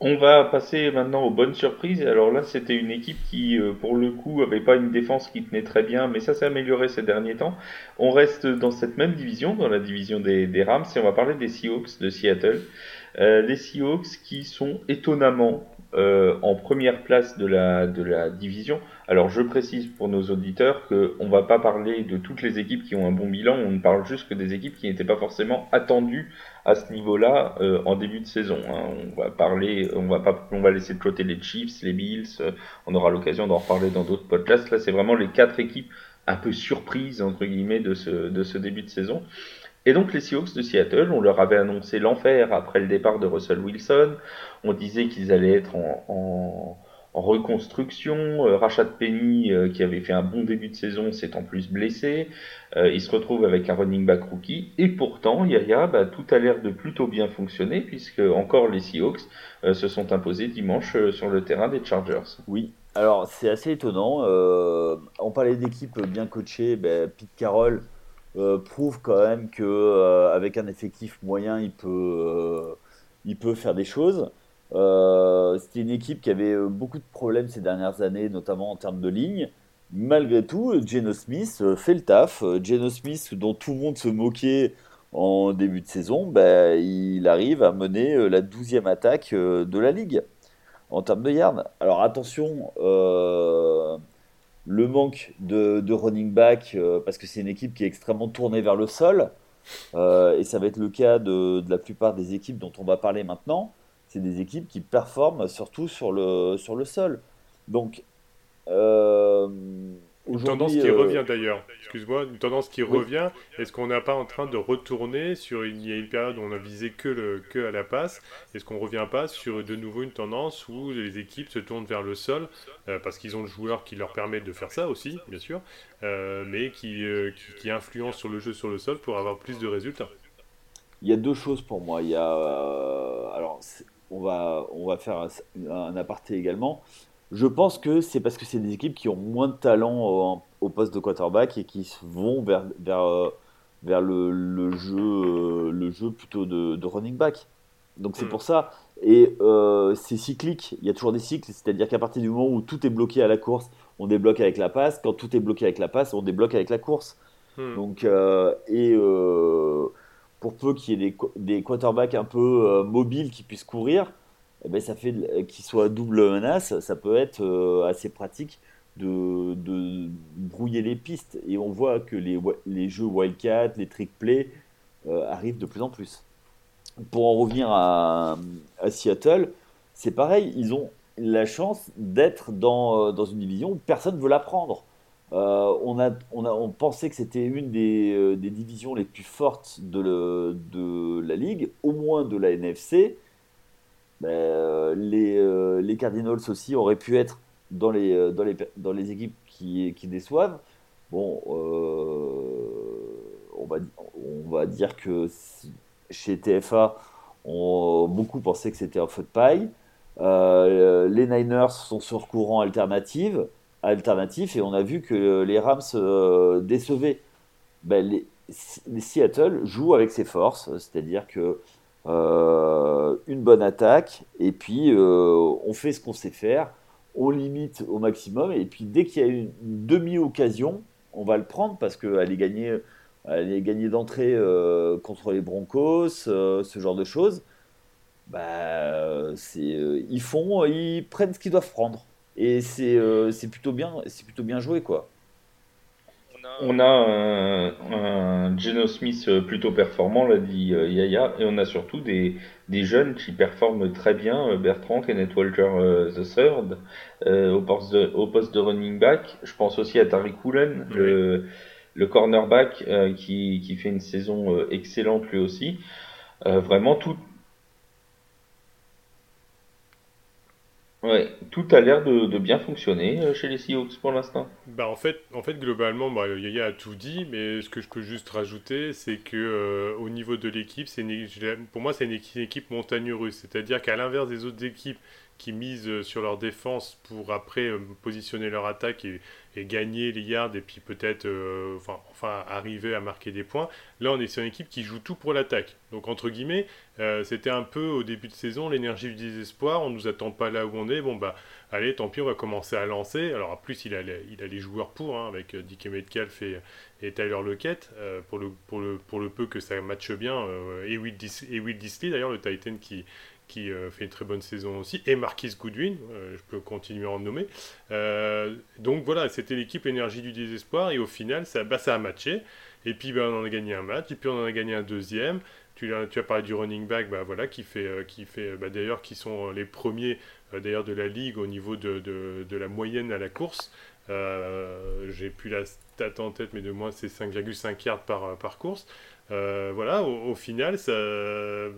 On va passer maintenant aux bonnes surprises. Alors là, c'était une équipe qui, euh, pour le coup, avait pas une défense qui tenait très bien, mais ça s'est amélioré ces derniers temps. On reste dans cette même division, dans la division des, des Rams, et on va parler des Seahawks de Seattle. Euh, les Seahawks qui sont étonnamment euh, en première place de la, de la division. Alors je précise pour nos auditeurs qu'on ne va pas parler de toutes les équipes qui ont un bon bilan, on ne parle juste que des équipes qui n'étaient pas forcément attendues à ce niveau-là euh, en début de saison. Hein. On va parler, on va pas, on va laisser de côté les Chiefs, les Bills, euh, on aura l'occasion d'en reparler dans d'autres podcasts. Là, c'est vraiment les quatre équipes un peu surprises entre guillemets de ce, de ce début de saison. Et donc les Seahawks de Seattle, on leur avait annoncé l'enfer après le départ de Russell Wilson. On disait qu'ils allaient être en, en, en reconstruction. Euh, Rashad Penny, euh, qui avait fait un bon début de saison, s'est en plus blessé. Euh, il se retrouve avec un running back rookie. Et pourtant, Yaya, bah, tout a l'air de plutôt bien fonctionner, puisque encore les Seahawks euh, se sont imposés dimanche euh, sur le terrain des Chargers. Oui, alors c'est assez étonnant. on parlait d'équipe bien coachée. Ben, Pete Carroll prouve quand même que avec un effectif moyen, il peut, il peut faire des choses. C'était une équipe qui avait beaucoup de problèmes ces dernières années, notamment en termes de ligne. Malgré tout, Geno Smith fait le taf. Geno Smith, dont tout le monde se moquait en début de saison, ben, il arrive à mener la douzième attaque de la ligue en termes de yards. Alors attention, euh, le manque de, running back, euh, parce que c'est une équipe qui est extrêmement tournée vers le sol, euh, et ça va être le cas de, la plupart des équipes dont on va parler maintenant. C'est des équipes qui performent surtout sur le, sur le sol. Donc, une tendance qui euh, revient d'ailleurs, excuse-moi, une tendance qui revient. Est-ce qu'on n'est pas en train de retourner sur une, il y a une période où on a visé que, le, que à la passe? Est-ce qu'on ne revient pas sur de nouveau une tendance où les équipes se tournent vers le sol euh, parce qu'ils ont le joueur qui leur permet de faire ça aussi, bien sûr, euh, mais qui, qui, influence sur le jeu sur le sol pour avoir plus de résultats? Il y a deux choses pour moi. Il y a, alors, on va, on va faire un, un aparté également. Je pense que c'est parce que c'est des équipes qui ont moins de talent au, poste de quarterback et qui vont vers, vers, euh, vers le, jeu, euh, le jeu plutôt de, running back. Donc c'est hmm. pour ça. Et euh, c'est cyclique. Il y a toujours des cycles. C'est-à-dire qu'à partir du moment où tout est bloqué à la course, on débloque avec la passe. Quand tout est bloqué avec la passe, on débloque avec la course. Hmm. Donc, et pour peu qu'il y ait des, quarterbacks un peu mobiles qui puissent courir, eh ben, ça fait euh, qu'il soit double menace, ça peut être euh, assez pratique de, brouiller les pistes. Et on voit que les, jeux Wildcat, les trick play euh, arrivent de plus en plus. Pour en revenir à, Seattle, c'est pareil, ils ont la chance d'être dans, dans, une division où personne ne veut la prendre. On, a, on, a, on pensait que c'était une des, des, divisions les plus fortes de, la ligue, au moins de la NFC. Ben, euh, les, euh, Cardinals aussi auraient pu être dans les, euh, dans les, dans les équipes qui, déçoivent. Bon, on, va, on va dire que chez TFA, on, beaucoup pensaient que c'était un feu de paille. les Niners sont sur courant alternatif, alternatif et on a vu que les Rams décevaient. Ben, les, Seattle jouent avec ses forces, c'est-à-dire que euh, une bonne attaque, et puis euh, on fait ce qu'on sait faire, on limite au maximum, et puis dès qu'il y a une, demi-occasion, on va le prendre parce qu'elle est gagnée, elle est gagnée d'entrée euh, contre les Broncos, ce genre de choses. C'est, ils font, ils prennent ce qu'ils doivent prendre, et c'est, c'est plutôt bien, c'est plutôt bien joué quoi on a un, Geno Smith euh, plutôt performant, l'a dit euh, Yaya, et on a surtout des, jeunes qui performent très bien, euh, Bertrand, Kenneth Walker the third, au, poste de, au poste de running back. Je pense aussi à Tariq Woolen, le, le cornerback, qui, qui fait une saison excellente lui aussi. vraiment tout, Ouais, tout a l'air de, bien fonctionner euh, chez les Seahawks pour l'instant. Bah en fait, en fait globalement, bah, Yaya a tout dit, mais ce que je peux juste rajouter, c'est que euh, au niveau de l'équipe, c'est pour moi c'est une, équipe montagne russe, c'est-à-dire qu'à l'inverse des autres équipes qui misent euh, sur leur défense pour après positionner leur attaque et, gagner les yards et puis peut-être enfin, enfin, arriver à marquer des points. Là, on est sur une équipe qui joue tout pour l'attaque. Donc, entre guillemets, euh, c'était un peu au début de saison l'énergie du désespoir. On ne nous attend pas là où on est. Bon, bah, allez, tant pis, on va commencer à lancer. Alors, en plus, il a, il a les joueurs pour, hein, avec euh, Dick Metcalf et, et Tyler Lockett, euh, pour, le, pour, le, pour le peu que ça matche bien. et, Will Disley, d'ailleurs, le Titan qui, qui fait une très bonne saison aussi, et Marquis Goodwin, je peux continuer à en nommer. donc voilà, c'était l'équipe énergie du désespoir, et au final, ça, bah, ça a matché. Et puis bah, on en a gagné un match, et puis on en a gagné un deuxième. Tu, as parlé du running back, bah, voilà, qui fait, euh, qui fait bah, d'ailleurs, qui sont les premiers euh, d'ailleurs de la ligue au niveau de, de, de la moyenne à la course. Euh, j'ai plus la stat en tête, mais de moins c'est 5,5 yards par, par course. Voilà, au, final, ça,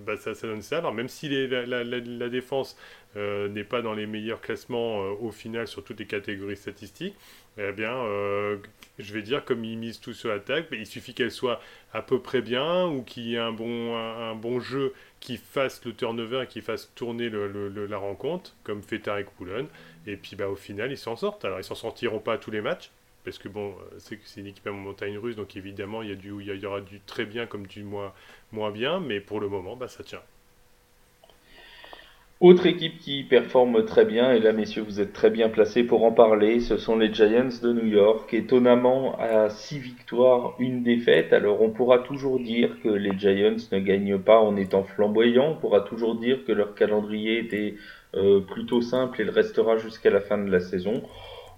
bah, ça, ça, donne ça. Alors, même si les, la, défense n'est pas dans les meilleurs classements au final sur toutes les catégories statistiques, eh bien, euh, je vais dire, comme ils misent tout sur l'attaque, il suffit qu'elle soit à peu près bien ou qu'il y ait un bon, un, bon jeu qui fasse le turnover et qui fasse tourner la rencontre, comme fait Tarek Poulen. Et puis, bah, au final, ils s'en sortent. Alors, ils s'en sortiront pas tous les matchs, parce que bon, c'est c'est une équipe à montagne russe, donc évidemment il y, a du, il y aura du très bien comme du moins, moins bien, mais pour le moment, bah, ça tient. Autre équipe qui performe très bien, et là messieurs vous êtes très bien placés pour en parler, ce sont les Giants de New York, étonnamment à 6 victoires, une défaite. Alors on pourra toujours dire que les Giants ne gagnent pas en étant flamboyants, on pourra toujours dire que leur calendrier était euh, plutôt simple et le restera jusqu'à la fin de la saison.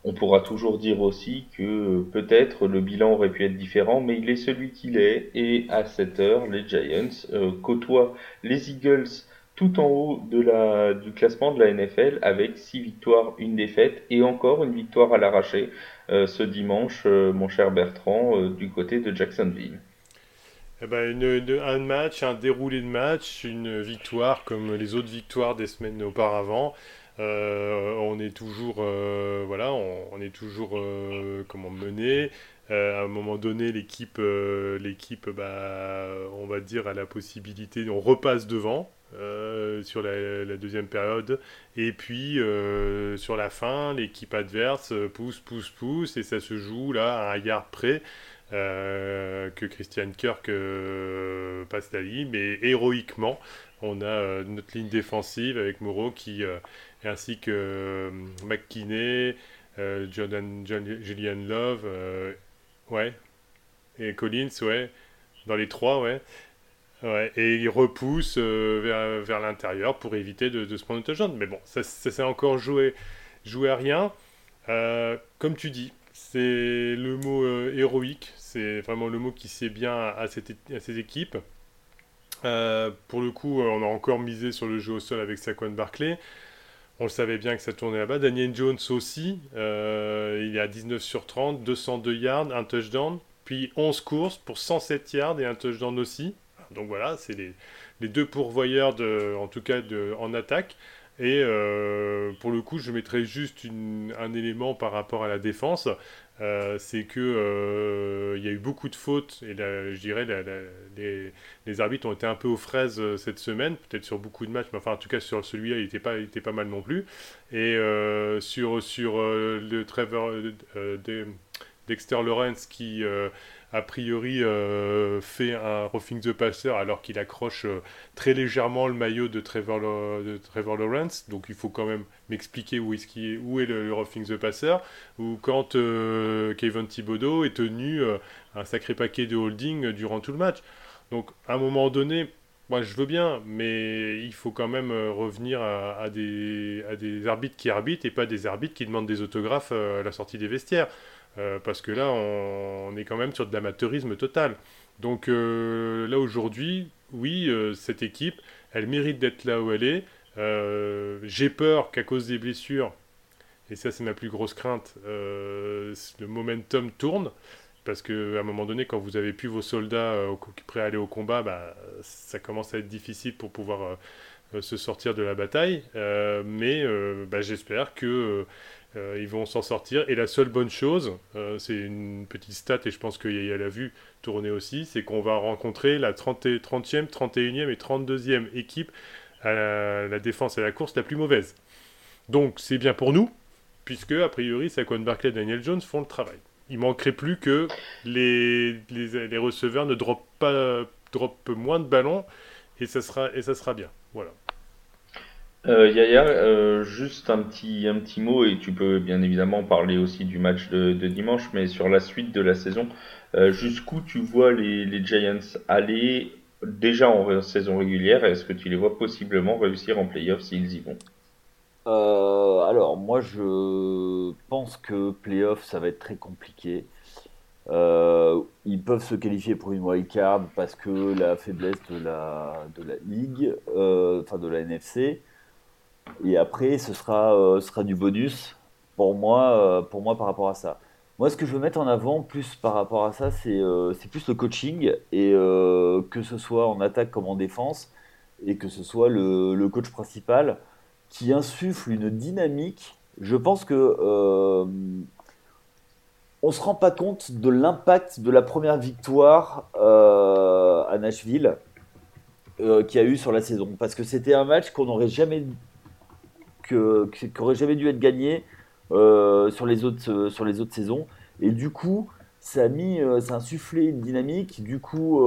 On pourra toujours dire aussi que euh, peut-être le bilan aurait pu être différent, mais il est celui qu'il est, et à cette heure, les Giants euh, côtoient les Eagles tout en haut du classement de la NFL avec 6 victoires, une défaite et encore une victoire à l'arraché euh, ce dimanche, mon cher Bertrand, du côté de Jacksonville. Eh ben, une- un match, un déroulé de match, une victoire comme les autres victoires des semaines auparavant. Euh, on est toujours, euh, voilà, on, est toujours euh, comment mené. À un moment donné, l'équipe, l'équipe, bah, on va dire, a la possibilité, on repasse devant sur la, la deuxième période, et puis sur la fin, l'équipe adverse pousse, pousse, pousse, et ça se joue là à un yard près que Christian Kirk euh, passe la ligne, mais héroïquement, on a euh, notre ligne défensive avec Moreau qui, euh, ainsi que euh, McKinney, euh, Jordan, Julian Love, euh, ouais, et Collins, ouais, dans les trois, ouais. Ouais, et il repousse euh, vers, vers l'intérieur pour éviter de, se prendre une touchdown. Mais bon, ça, ça s'est encore joué, joué à rien. Euh, comme tu dis, c'est le mot euh, héroïque, c'est vraiment le mot qui sied bien à, cette ces équipes. Euh, pour le coup, euh, on a encore misé sur le jeu au sol avec Saquon Barclay. On le savait bien que ça tournait là-bas. Daniel Jones aussi, il est à 19 sur 30, 202 yards, un touchdown, puis 11 courses pour 107 yards et un touchdown aussi. Donc voilà, c'est les, deux pourvoyeurs, en tout cas en attaque. Et euh, pour le coup, je mettrais juste un élément par rapport à la défense. Euh, c'est que euh, il y a eu beaucoup de fautes et je dirais la- les, arbitres ont été un peu aux fraises cette semaine, peut-être sur beaucoup de matchs, mais enfin en tout cas sur celui-là il était pas, mal non plus. Et sur le Trevor de- Dexter Lawrence qui a priori euh, fait un roughing the passer alors qu'il accroche euh, très légèrement le maillot de Trevor, Lawrence, donc il faut quand même m'expliquer où, est, où est le, le roughing the passer, ou quand euh, Kevin Thibodeau est tenu un sacré paquet de holding durant tout le match. Donc à un moment donné, moi je veux bien, mais il faut quand même revenir à, des, à des arbitres qui arbitrent et pas des arbitres qui demandent des autographes à la sortie des vestiaires. Euh, parce que là, on, est quand même sur de l'amateurisme total. Donc euh, là aujourd'hui, oui, euh, cette équipe, elle mérite d'être là où elle est. J'ai peur qu'à cause des blessures, et ça c'est ma plus grosse crainte, le momentum tourne. Parce qu'à un moment donné, quand vous avez plus vos soldats prêts à aller au combat, bah, ça commence à être difficile pour pouvoir se sortir de la bataille. Mais bah, j'espère que euh, ils vont s'en sortir. Et la seule bonne chose, euh, c'est une petite stat, et je pense que Yaya l'a vu tourner aussi, c'est qu'on va rencontrer la 30, et- 30e, 31e et 32e équipe à la, défense et à la course la plus mauvaise. Donc c'est bien pour nous, puisque a priori Saquon Barkley et Daniel Jones font le travail. Il manquerait plus que les, les, les receveurs ne droppent pas droppent moins de ballons et ça sera et ça sera bien. Voilà. Euh, Yaya, euh, juste un petit, un petit mot, et tu peux bien évidemment parler aussi du match de, dimanche, mais sur la suite de la saison, euh, jusqu'où tu vois les, Giants aller déjà en saison régulière, est-ce que tu les vois possiblement réussir en playoff s'ils y vont? Alors, moi, je pense que playoff, ça va être très compliqué. Ils peuvent se qualifier pour une wild card parce que la faiblesse de la, de la ligue, enfin de la NFC. Et après, ce sera, euh, sera du bonus pour moi, euh, pour moi par rapport à ça. Moi, ce que je veux mettre en avant plus par rapport à ça, c'est euh, plus le coaching et euh, que ce soit en attaque comme en défense et que ce soit le, le coach principal qui insuffle une dynamique. Je pense que euh, on se rend pas compte de l'impact de la première victoire à Nashville euh, qu'il y a eu sur la saison, parce que c'était un match qu'on n'aurait jamais que, qui aurait jamais dû être gagné euh, sur les autres euh, sur les autres saisons. Et du coup, ça a mis, ça a insufflé une dynamique. Du coup,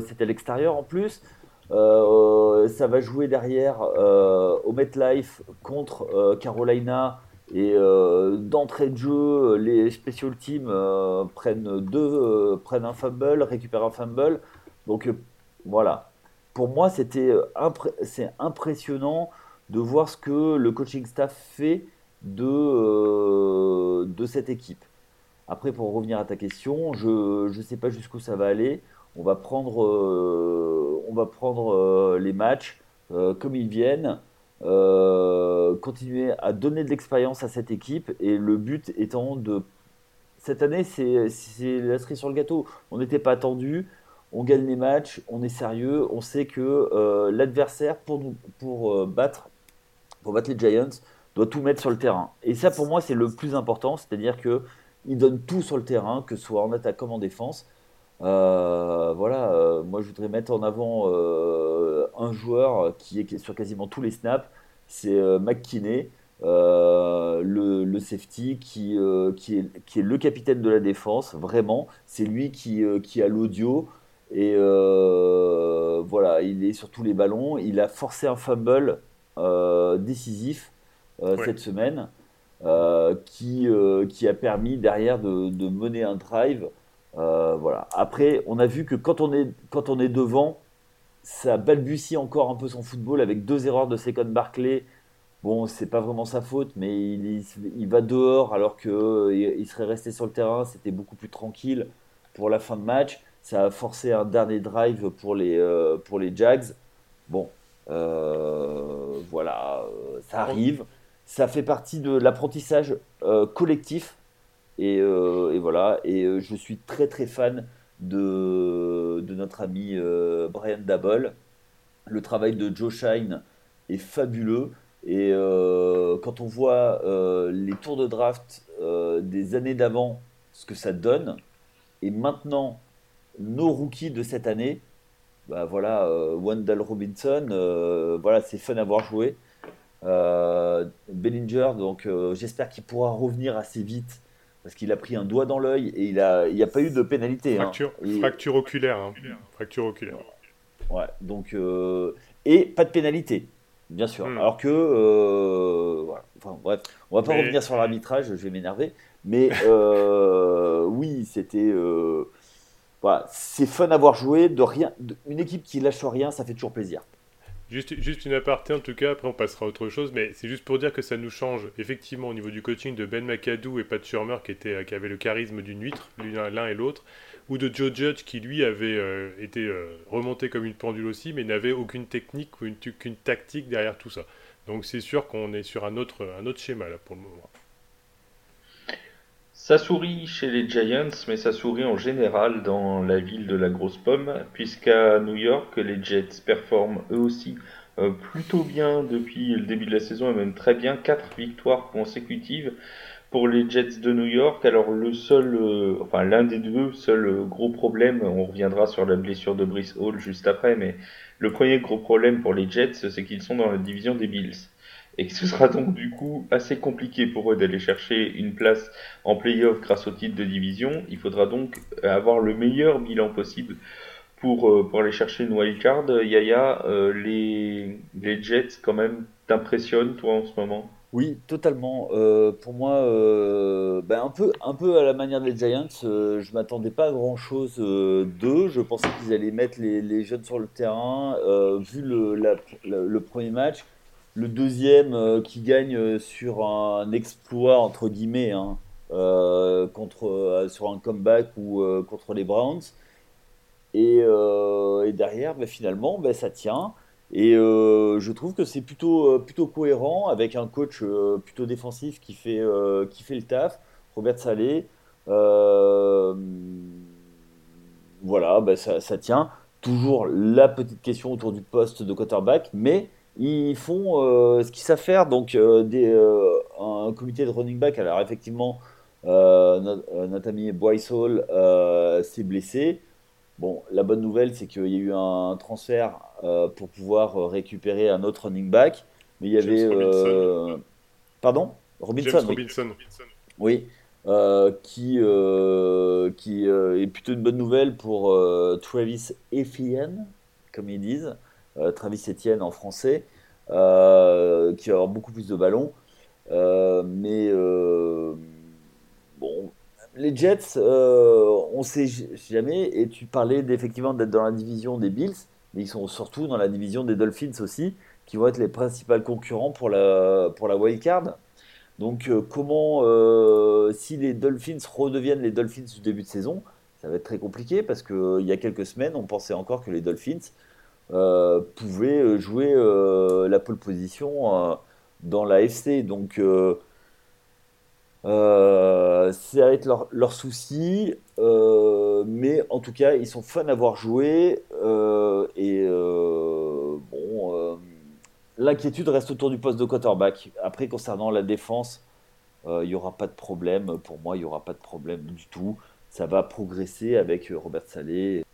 c'était à l'extérieur en plus. ça va jouer derrière au MetLife contre Carolina. Et d'entrée de jeu, les special teams prennent, deux, prennent un fumble, récupèrent un fumble. Donc voilà. Pour moi, c'était impressionnant de voir ce que le coaching staff fait de, euh, de cette équipe. Après, pour revenir à ta question, je ne sais pas jusqu'où ça va aller. On va prendre, euh, on va prendre euh, les matchs comme ils viennent, continuer à donner de l'expérience à cette équipe et le but étant de... Cette année, c'est la cerise sur le gâteau. On n'était pas attendu, on gagne les matchs, on est sérieux, on sait que l'adversaire, pour, pour battre pour battre les Giants, doit tout mettre sur le terrain. Et ça, pour moi, c'est le plus important, c'est-à-dire que il donne tout sur le terrain, que ce soit en attaque comme en défense. Euh, voilà, euh, moi je voudrais mettre en avant euh, un joueur qui est sur quasiment tous les snaps, c'est McKinney, le, safety qui, est, le capitaine de la défense, vraiment. C'est lui qui, qui a l'audio. Et voilà, il est sur tous les ballons. Il a forcé un fumble décisif euh, cette semaine euh, qui, qui a permis derrière de, de mener un drive. voilà. Après, on a vu que quand on est, quand on est devant, ça balbutie encore un peu son football avec deux erreurs de Second Barclay. Bon, c'est pas vraiment sa faute, mais il, il, va dehors alors qu'il il serait resté sur le terrain. C'était beaucoup plus tranquille pour la fin de match. Ça a forcé un dernier drive pour les, pour les Jags. Bon, euh, voilà, euh, ça arrive. Ça fait partie de l'apprentissage euh, collectif. Et, voilà. Et je suis très très fan de, de notre ami Brian Dabble. Le travail de Joe Shine est fabuleux. Et quand on voit les tours de draft des années d'avant, ce que ça donne, et maintenant nos rookies de cette année, bah, voilà, euh, Wendell Robinson, euh, voilà, c'est fun à voir jouer. Euh, Bellinger, donc j'espère qu'il pourra revenir assez vite parce qu'il a pris un doigt dans l'œil et il n'y a, il a pas eu de pénalité. Hein. Fracture, fracture oculaire. Hein. Fracture oculaire. Ouais, donc, et pas de pénalité, bien sûr. Hmm. Alors que, voilà. enfin, bref, on va pas revenir sur l'arbitrage, je vais m'énerver. Mais oui, c'était c'est fun à voir jouer. De rien, une équipe qui lâche rien, ça fait toujours plaisir. Juste, juste une aparté en tout cas, après on passera à autre chose, mais c'est juste pour dire que ça nous change effectivement au niveau du coaching de Ben McAdoo et Pat Shurmur qui, était, avait le charisme d'une huître, l'un et l'autre, ou de Joe Judge qui lui avait euh, été euh, remonté comme une pendule aussi, mais n'avait aucune technique ou une, aucune tactique derrière tout ça. Donc c'est sûr qu'on est sur un autre schéma là pour le moment. Ça sourit chez les Giants, mais ça sourit en général dans la ville de la grosse pomme, puisqu'à New York, les Jets performent eux aussi euh, plutôt bien depuis le début de la saison, et même très bien, quatre victoires consécutives pour les Jets de New York. Alors le seul, euh, enfin l'un des deux, seul gros problème, on reviendra sur la blessure de Brice Hall juste après, mais le premier gros problème pour les Jets, c'est qu'ils sont dans la division des Bills et que ce sera donc du coup assez compliqué pour eux d'aller chercher une place en playoff grâce au titre de division. Il faudra donc avoir le meilleur bilan possible pour, euh, pour aller chercher une wildcard. Yaya, euh, les, les Jets quand même t'impressionnent toi en ce moment? Oui, totalement. Euh, pour moi, ben un, peu, un peu à la manière des Giants, je m'attendais pas à grand-chose d'eux. Je pensais qu'ils allaient mettre les, jeunes sur le terrain. vu le premier match, le deuxième euh, qui gagne euh, sur un exploit entre guillemets hein, euh, contre, sur un comeback ou contre les Browns. Et, derrière, bah, finalement, bah, ça tient. Et je trouve que c'est plutôt, plutôt cohérent avec un coach plutôt défensif qui fait, qui fait le taf, Robert Salé. voilà, bah, ça, ça, tient. Toujours la petite question autour du poste de quarterback, mais ils font euh, ce qu'ils savent faire. Donc, euh, des, euh, un comité de running back. Alors, effectivement, notre, ami Bryce Hall s'est blessé. Bon, la bonne nouvelle, c'est qu'il y a eu un transfert pour pouvoir récupérer un autre running back. Mais il y avait. Pardon? Robinson, Robinson. Oui. qui, qui est plutôt une bonne nouvelle pour Travis Etienne, comme ils disent, Travis Etienne en français, qui va avoir beaucoup plus de ballons. mais bon, les Jets, on ne sait jamais, et tu parlais effectivement d'être dans la division des Bills, mais ils sont surtout dans la division des Dolphins aussi, qui vont être les principaux concurrents pour la, pour la wild card. Donc euh, comment, euh, si les Dolphins redeviennent les Dolphins du début de saison, ça va être très compliqué parce qu'il euh, y a quelques semaines, on pensait encore que les Dolphins pouvaient jouer la pole position dans la FC. Donc ça va être leur, leur souci, mais en tout cas, ils sont fans d'avoir joué et bon L'inquiétude reste autour du poste de quarterback. Après, concernant la défense, euh, il n'y aura pas de problème. Pour moi, il n'y aura pas de problème du tout. Ça va progresser avec euh, Robert Salé.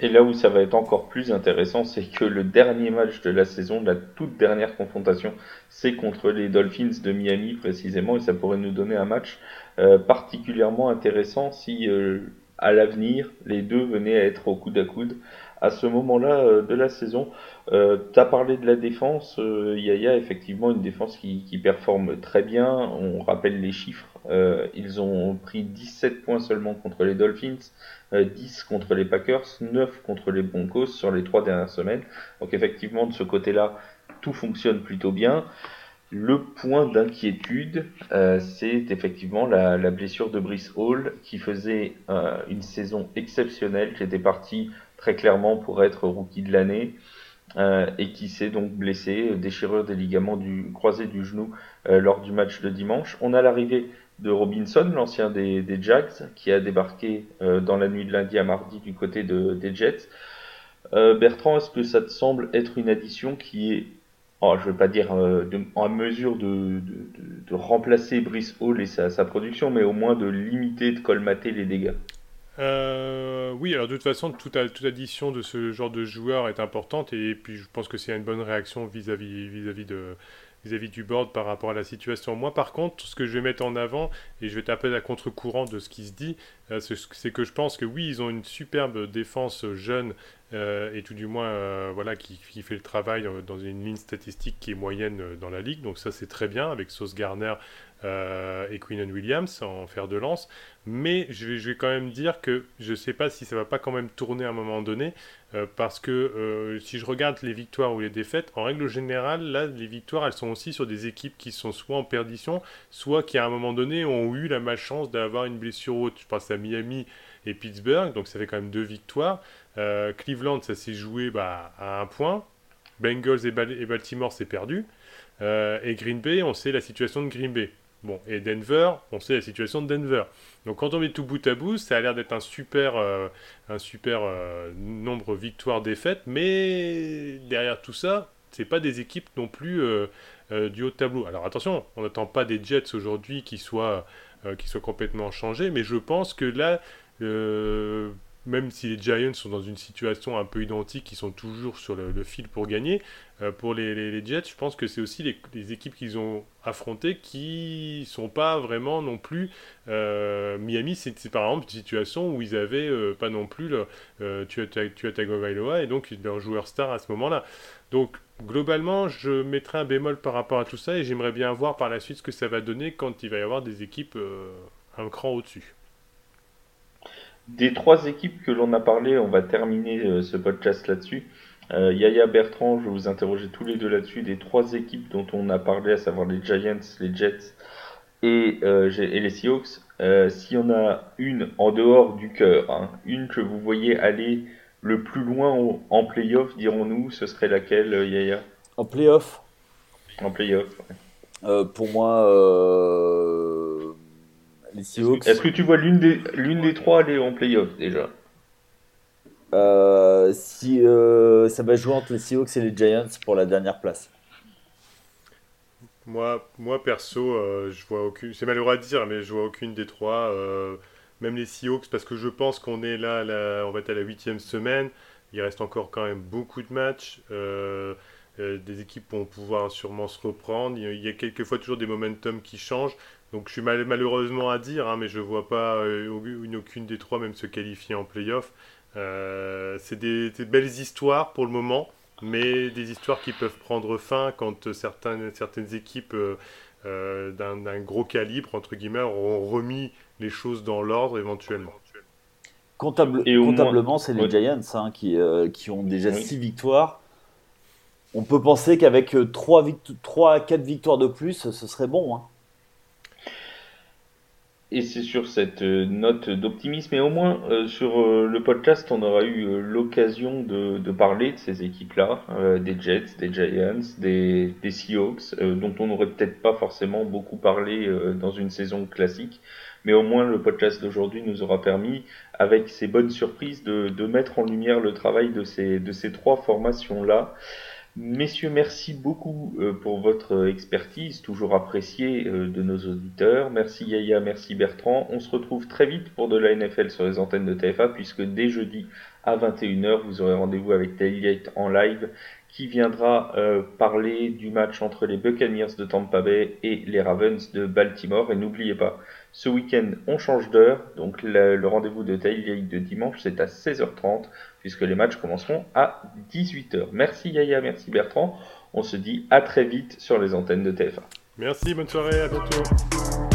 Et là où ça va être encore plus intéressant, c'est que le dernier match de la saison, la toute dernière confrontation, c'est contre les Dolphins de Miami précisément, et ça pourrait nous donner un match euh, particulièrement intéressant si à l'avenir les deux venaient à être au coude à coude à ce moment-là de la saison. Euh, tu as parlé de la défense, euh, Yaya, effectivement une défense qui, performe très bien, on rappelle les chiffres, euh, ils ont pris 17 points seulement contre les Dolphins, 10 euh, contre les Packers, 9 contre les Broncos sur les trois dernières semaines, donc effectivement de ce côté-là, tout fonctionne plutôt bien. Le point d'inquiétude, euh, c'est effectivement la, la, blessure de Brice Hall qui faisait une saison exceptionnelle, qui était parti très clairement pour être rookie de l'année. Euh, et qui s'est donc blessé, euh, déchirure des ligaments du croisé du genou euh, lors du match de dimanche. On a l'arrivée de Robinson, l'ancien des, des, Jags, qui a débarqué dans la nuit de lundi à mardi du côté de, des Jets. Bertrand, est-ce que ça te semble être une addition qui est, oh, je ne pas dire en mesure de, remplacer Brice Hall et sa production, mais au moins de limiter, de colmater les dégâts? Euh, oui, alors de toute façon, toute, addition de ce genre de joueur est importante et puis je pense que c'est une bonne réaction vis-à-vis vis-à-vis de vis-à-vis du board par rapport à la situation. Moi, par contre, ce que je vais mettre en avant, et je vais taper à contre-courant de ce qui se dit, euh, c'est que je pense que oui, ils ont une superbe défense jeune euh, et tout du moins voilà qui, qui, fait le travail dans une ligne statistique qui est moyenne dans la ligue. Donc ça, c'est très bien avec Sauce Garner euh, et Queenan Williams en fer de lance. Mais je vais, quand même dire que je ne sais pas si ça va pas quand même tourner à un moment donné, euh, parce que euh, si je regarde les victoires ou les défaites, en règle générale, là, les victoires, elles sont aussi sur des équipes qui sont soit en perdition, soit qui à un moment donné ont eu la malchance d'avoir une blessure haute. Je pense à Miami et Pittsburgh, donc ça fait quand même deux victoires. Cleveland, ça s'est joué bah, à un point. Bengals et Baltimore, c'est perdu. et Green Bay, on sait la situation de Green Bay. Bon, et Denver, on sait la situation de Denver. Donc quand on met tout bout à bout, ça a l'air d'être un super, euh, un super euh, nombre victoires-défaites, mais derrière tout ça, c'est pas des équipes non plus euh, du haut de tableau. Alors attention, on n'attend pas des Jets aujourd'hui qui qui soient complètement changés, mais je pense que là, même si les Giants sont dans une situation un peu identique, ils sont toujours sur le, fil pour gagner, euh, pour les, Jets, je pense que c'est aussi les, équipes qu'ils ont affrontées qui sont pas vraiment non plus. Euh, Miami, c'est par exemple une situation où ils avaient euh, pas non plus le, tu as Tagovailoa et donc leur joueur star à ce moment-là. Donc globalement, je mettrai un bémol par rapport à tout ça et j'aimerais bien voir par la suite ce que ça va donner quand il va y avoir des équipes un cran au-dessus. Des trois équipes que l'on a parlé, on va terminer euh, ce podcast là-dessus. Euh, Yaya Bertrand, je vais vous interroger tous les deux là-dessus. Des trois équipes dont on a parlé, à savoir les Giants, les Jets et, euh, les Seahawks. S'il y en a une en dehors du cœur, hein, une que vous voyez aller le plus loin en, playoff, dirons-nous, ce serait laquelle, Yaya? En playoff? En playoff, Pour moi, est-ce que tu vois l'une des, l'une des trois aller en playoff déjà? Euh, Si euh, ça va jouer entre les Seahawks et les Giants pour la dernière place. Moi, moi perso, euh, je vois aucune. C'est malheureux à dire, mais je vois aucune des trois. même les Seahawks, parce que je pense qu'on est là, là, on va être à la huitième semaine. Il reste encore quand même beaucoup de matchs. Des équipes vont pouvoir sûrement se reprendre. Il y a quelquefois toujours des momentum qui changent. Donc je suis malheureusement à dire, hein, mais je ne vois pas une, aucune des trois même se qualifier en playoff. c'est des, belles histoires pour le moment, mais des histoires qui peuvent prendre fin quand certaines, certaines équipes d'un gros calibre, entre guillemets, auront remis les choses dans l'ordre éventuellement. comptablement, c'est les Giants hein, qui, qui, ont déjà 6 victoires on peut penser qu'avec 3, 3 à 4 victoires de plus, ce serait bon. Hein. Et c'est sur cette euh, note d'optimisme, et au moins euh, sur euh, le podcast, on aura eu l'occasion de, parler de ces équipes-là, des Jets, des Giants, des, Seahawks, dont on n'aurait peut-être pas forcément beaucoup parlé dans une saison classique, mais au moins le podcast d'aujourd'hui nous aura permis, avec ces bonnes surprises, de, mettre en lumière le travail de ces trois formations-là. Messieurs, merci beaucoup euh, pour votre expertise, toujours appréciée euh, de nos auditeurs. Merci Yaya, merci Bertrand. On se retrouve très vite pour de la NFL sur les antennes de TFA, puisque dès jeudi à 21h, vous aurez rendez-vous avec Tailgate en live, qui viendra euh, parler du match entre les Buccaneers de Tampa Bay et les Ravens de Baltimore. Et n'oubliez pas, ce week-end, on change d'heure, donc le, rendez-vous de Tailgate de dimanche, c'est à 16h30 puisque les matchs commenceront à 18h. Merci Yaya, merci Bertrand. On se dit à très vite sur les antennes de TF1. Merci, bonne soirée, à bientôt.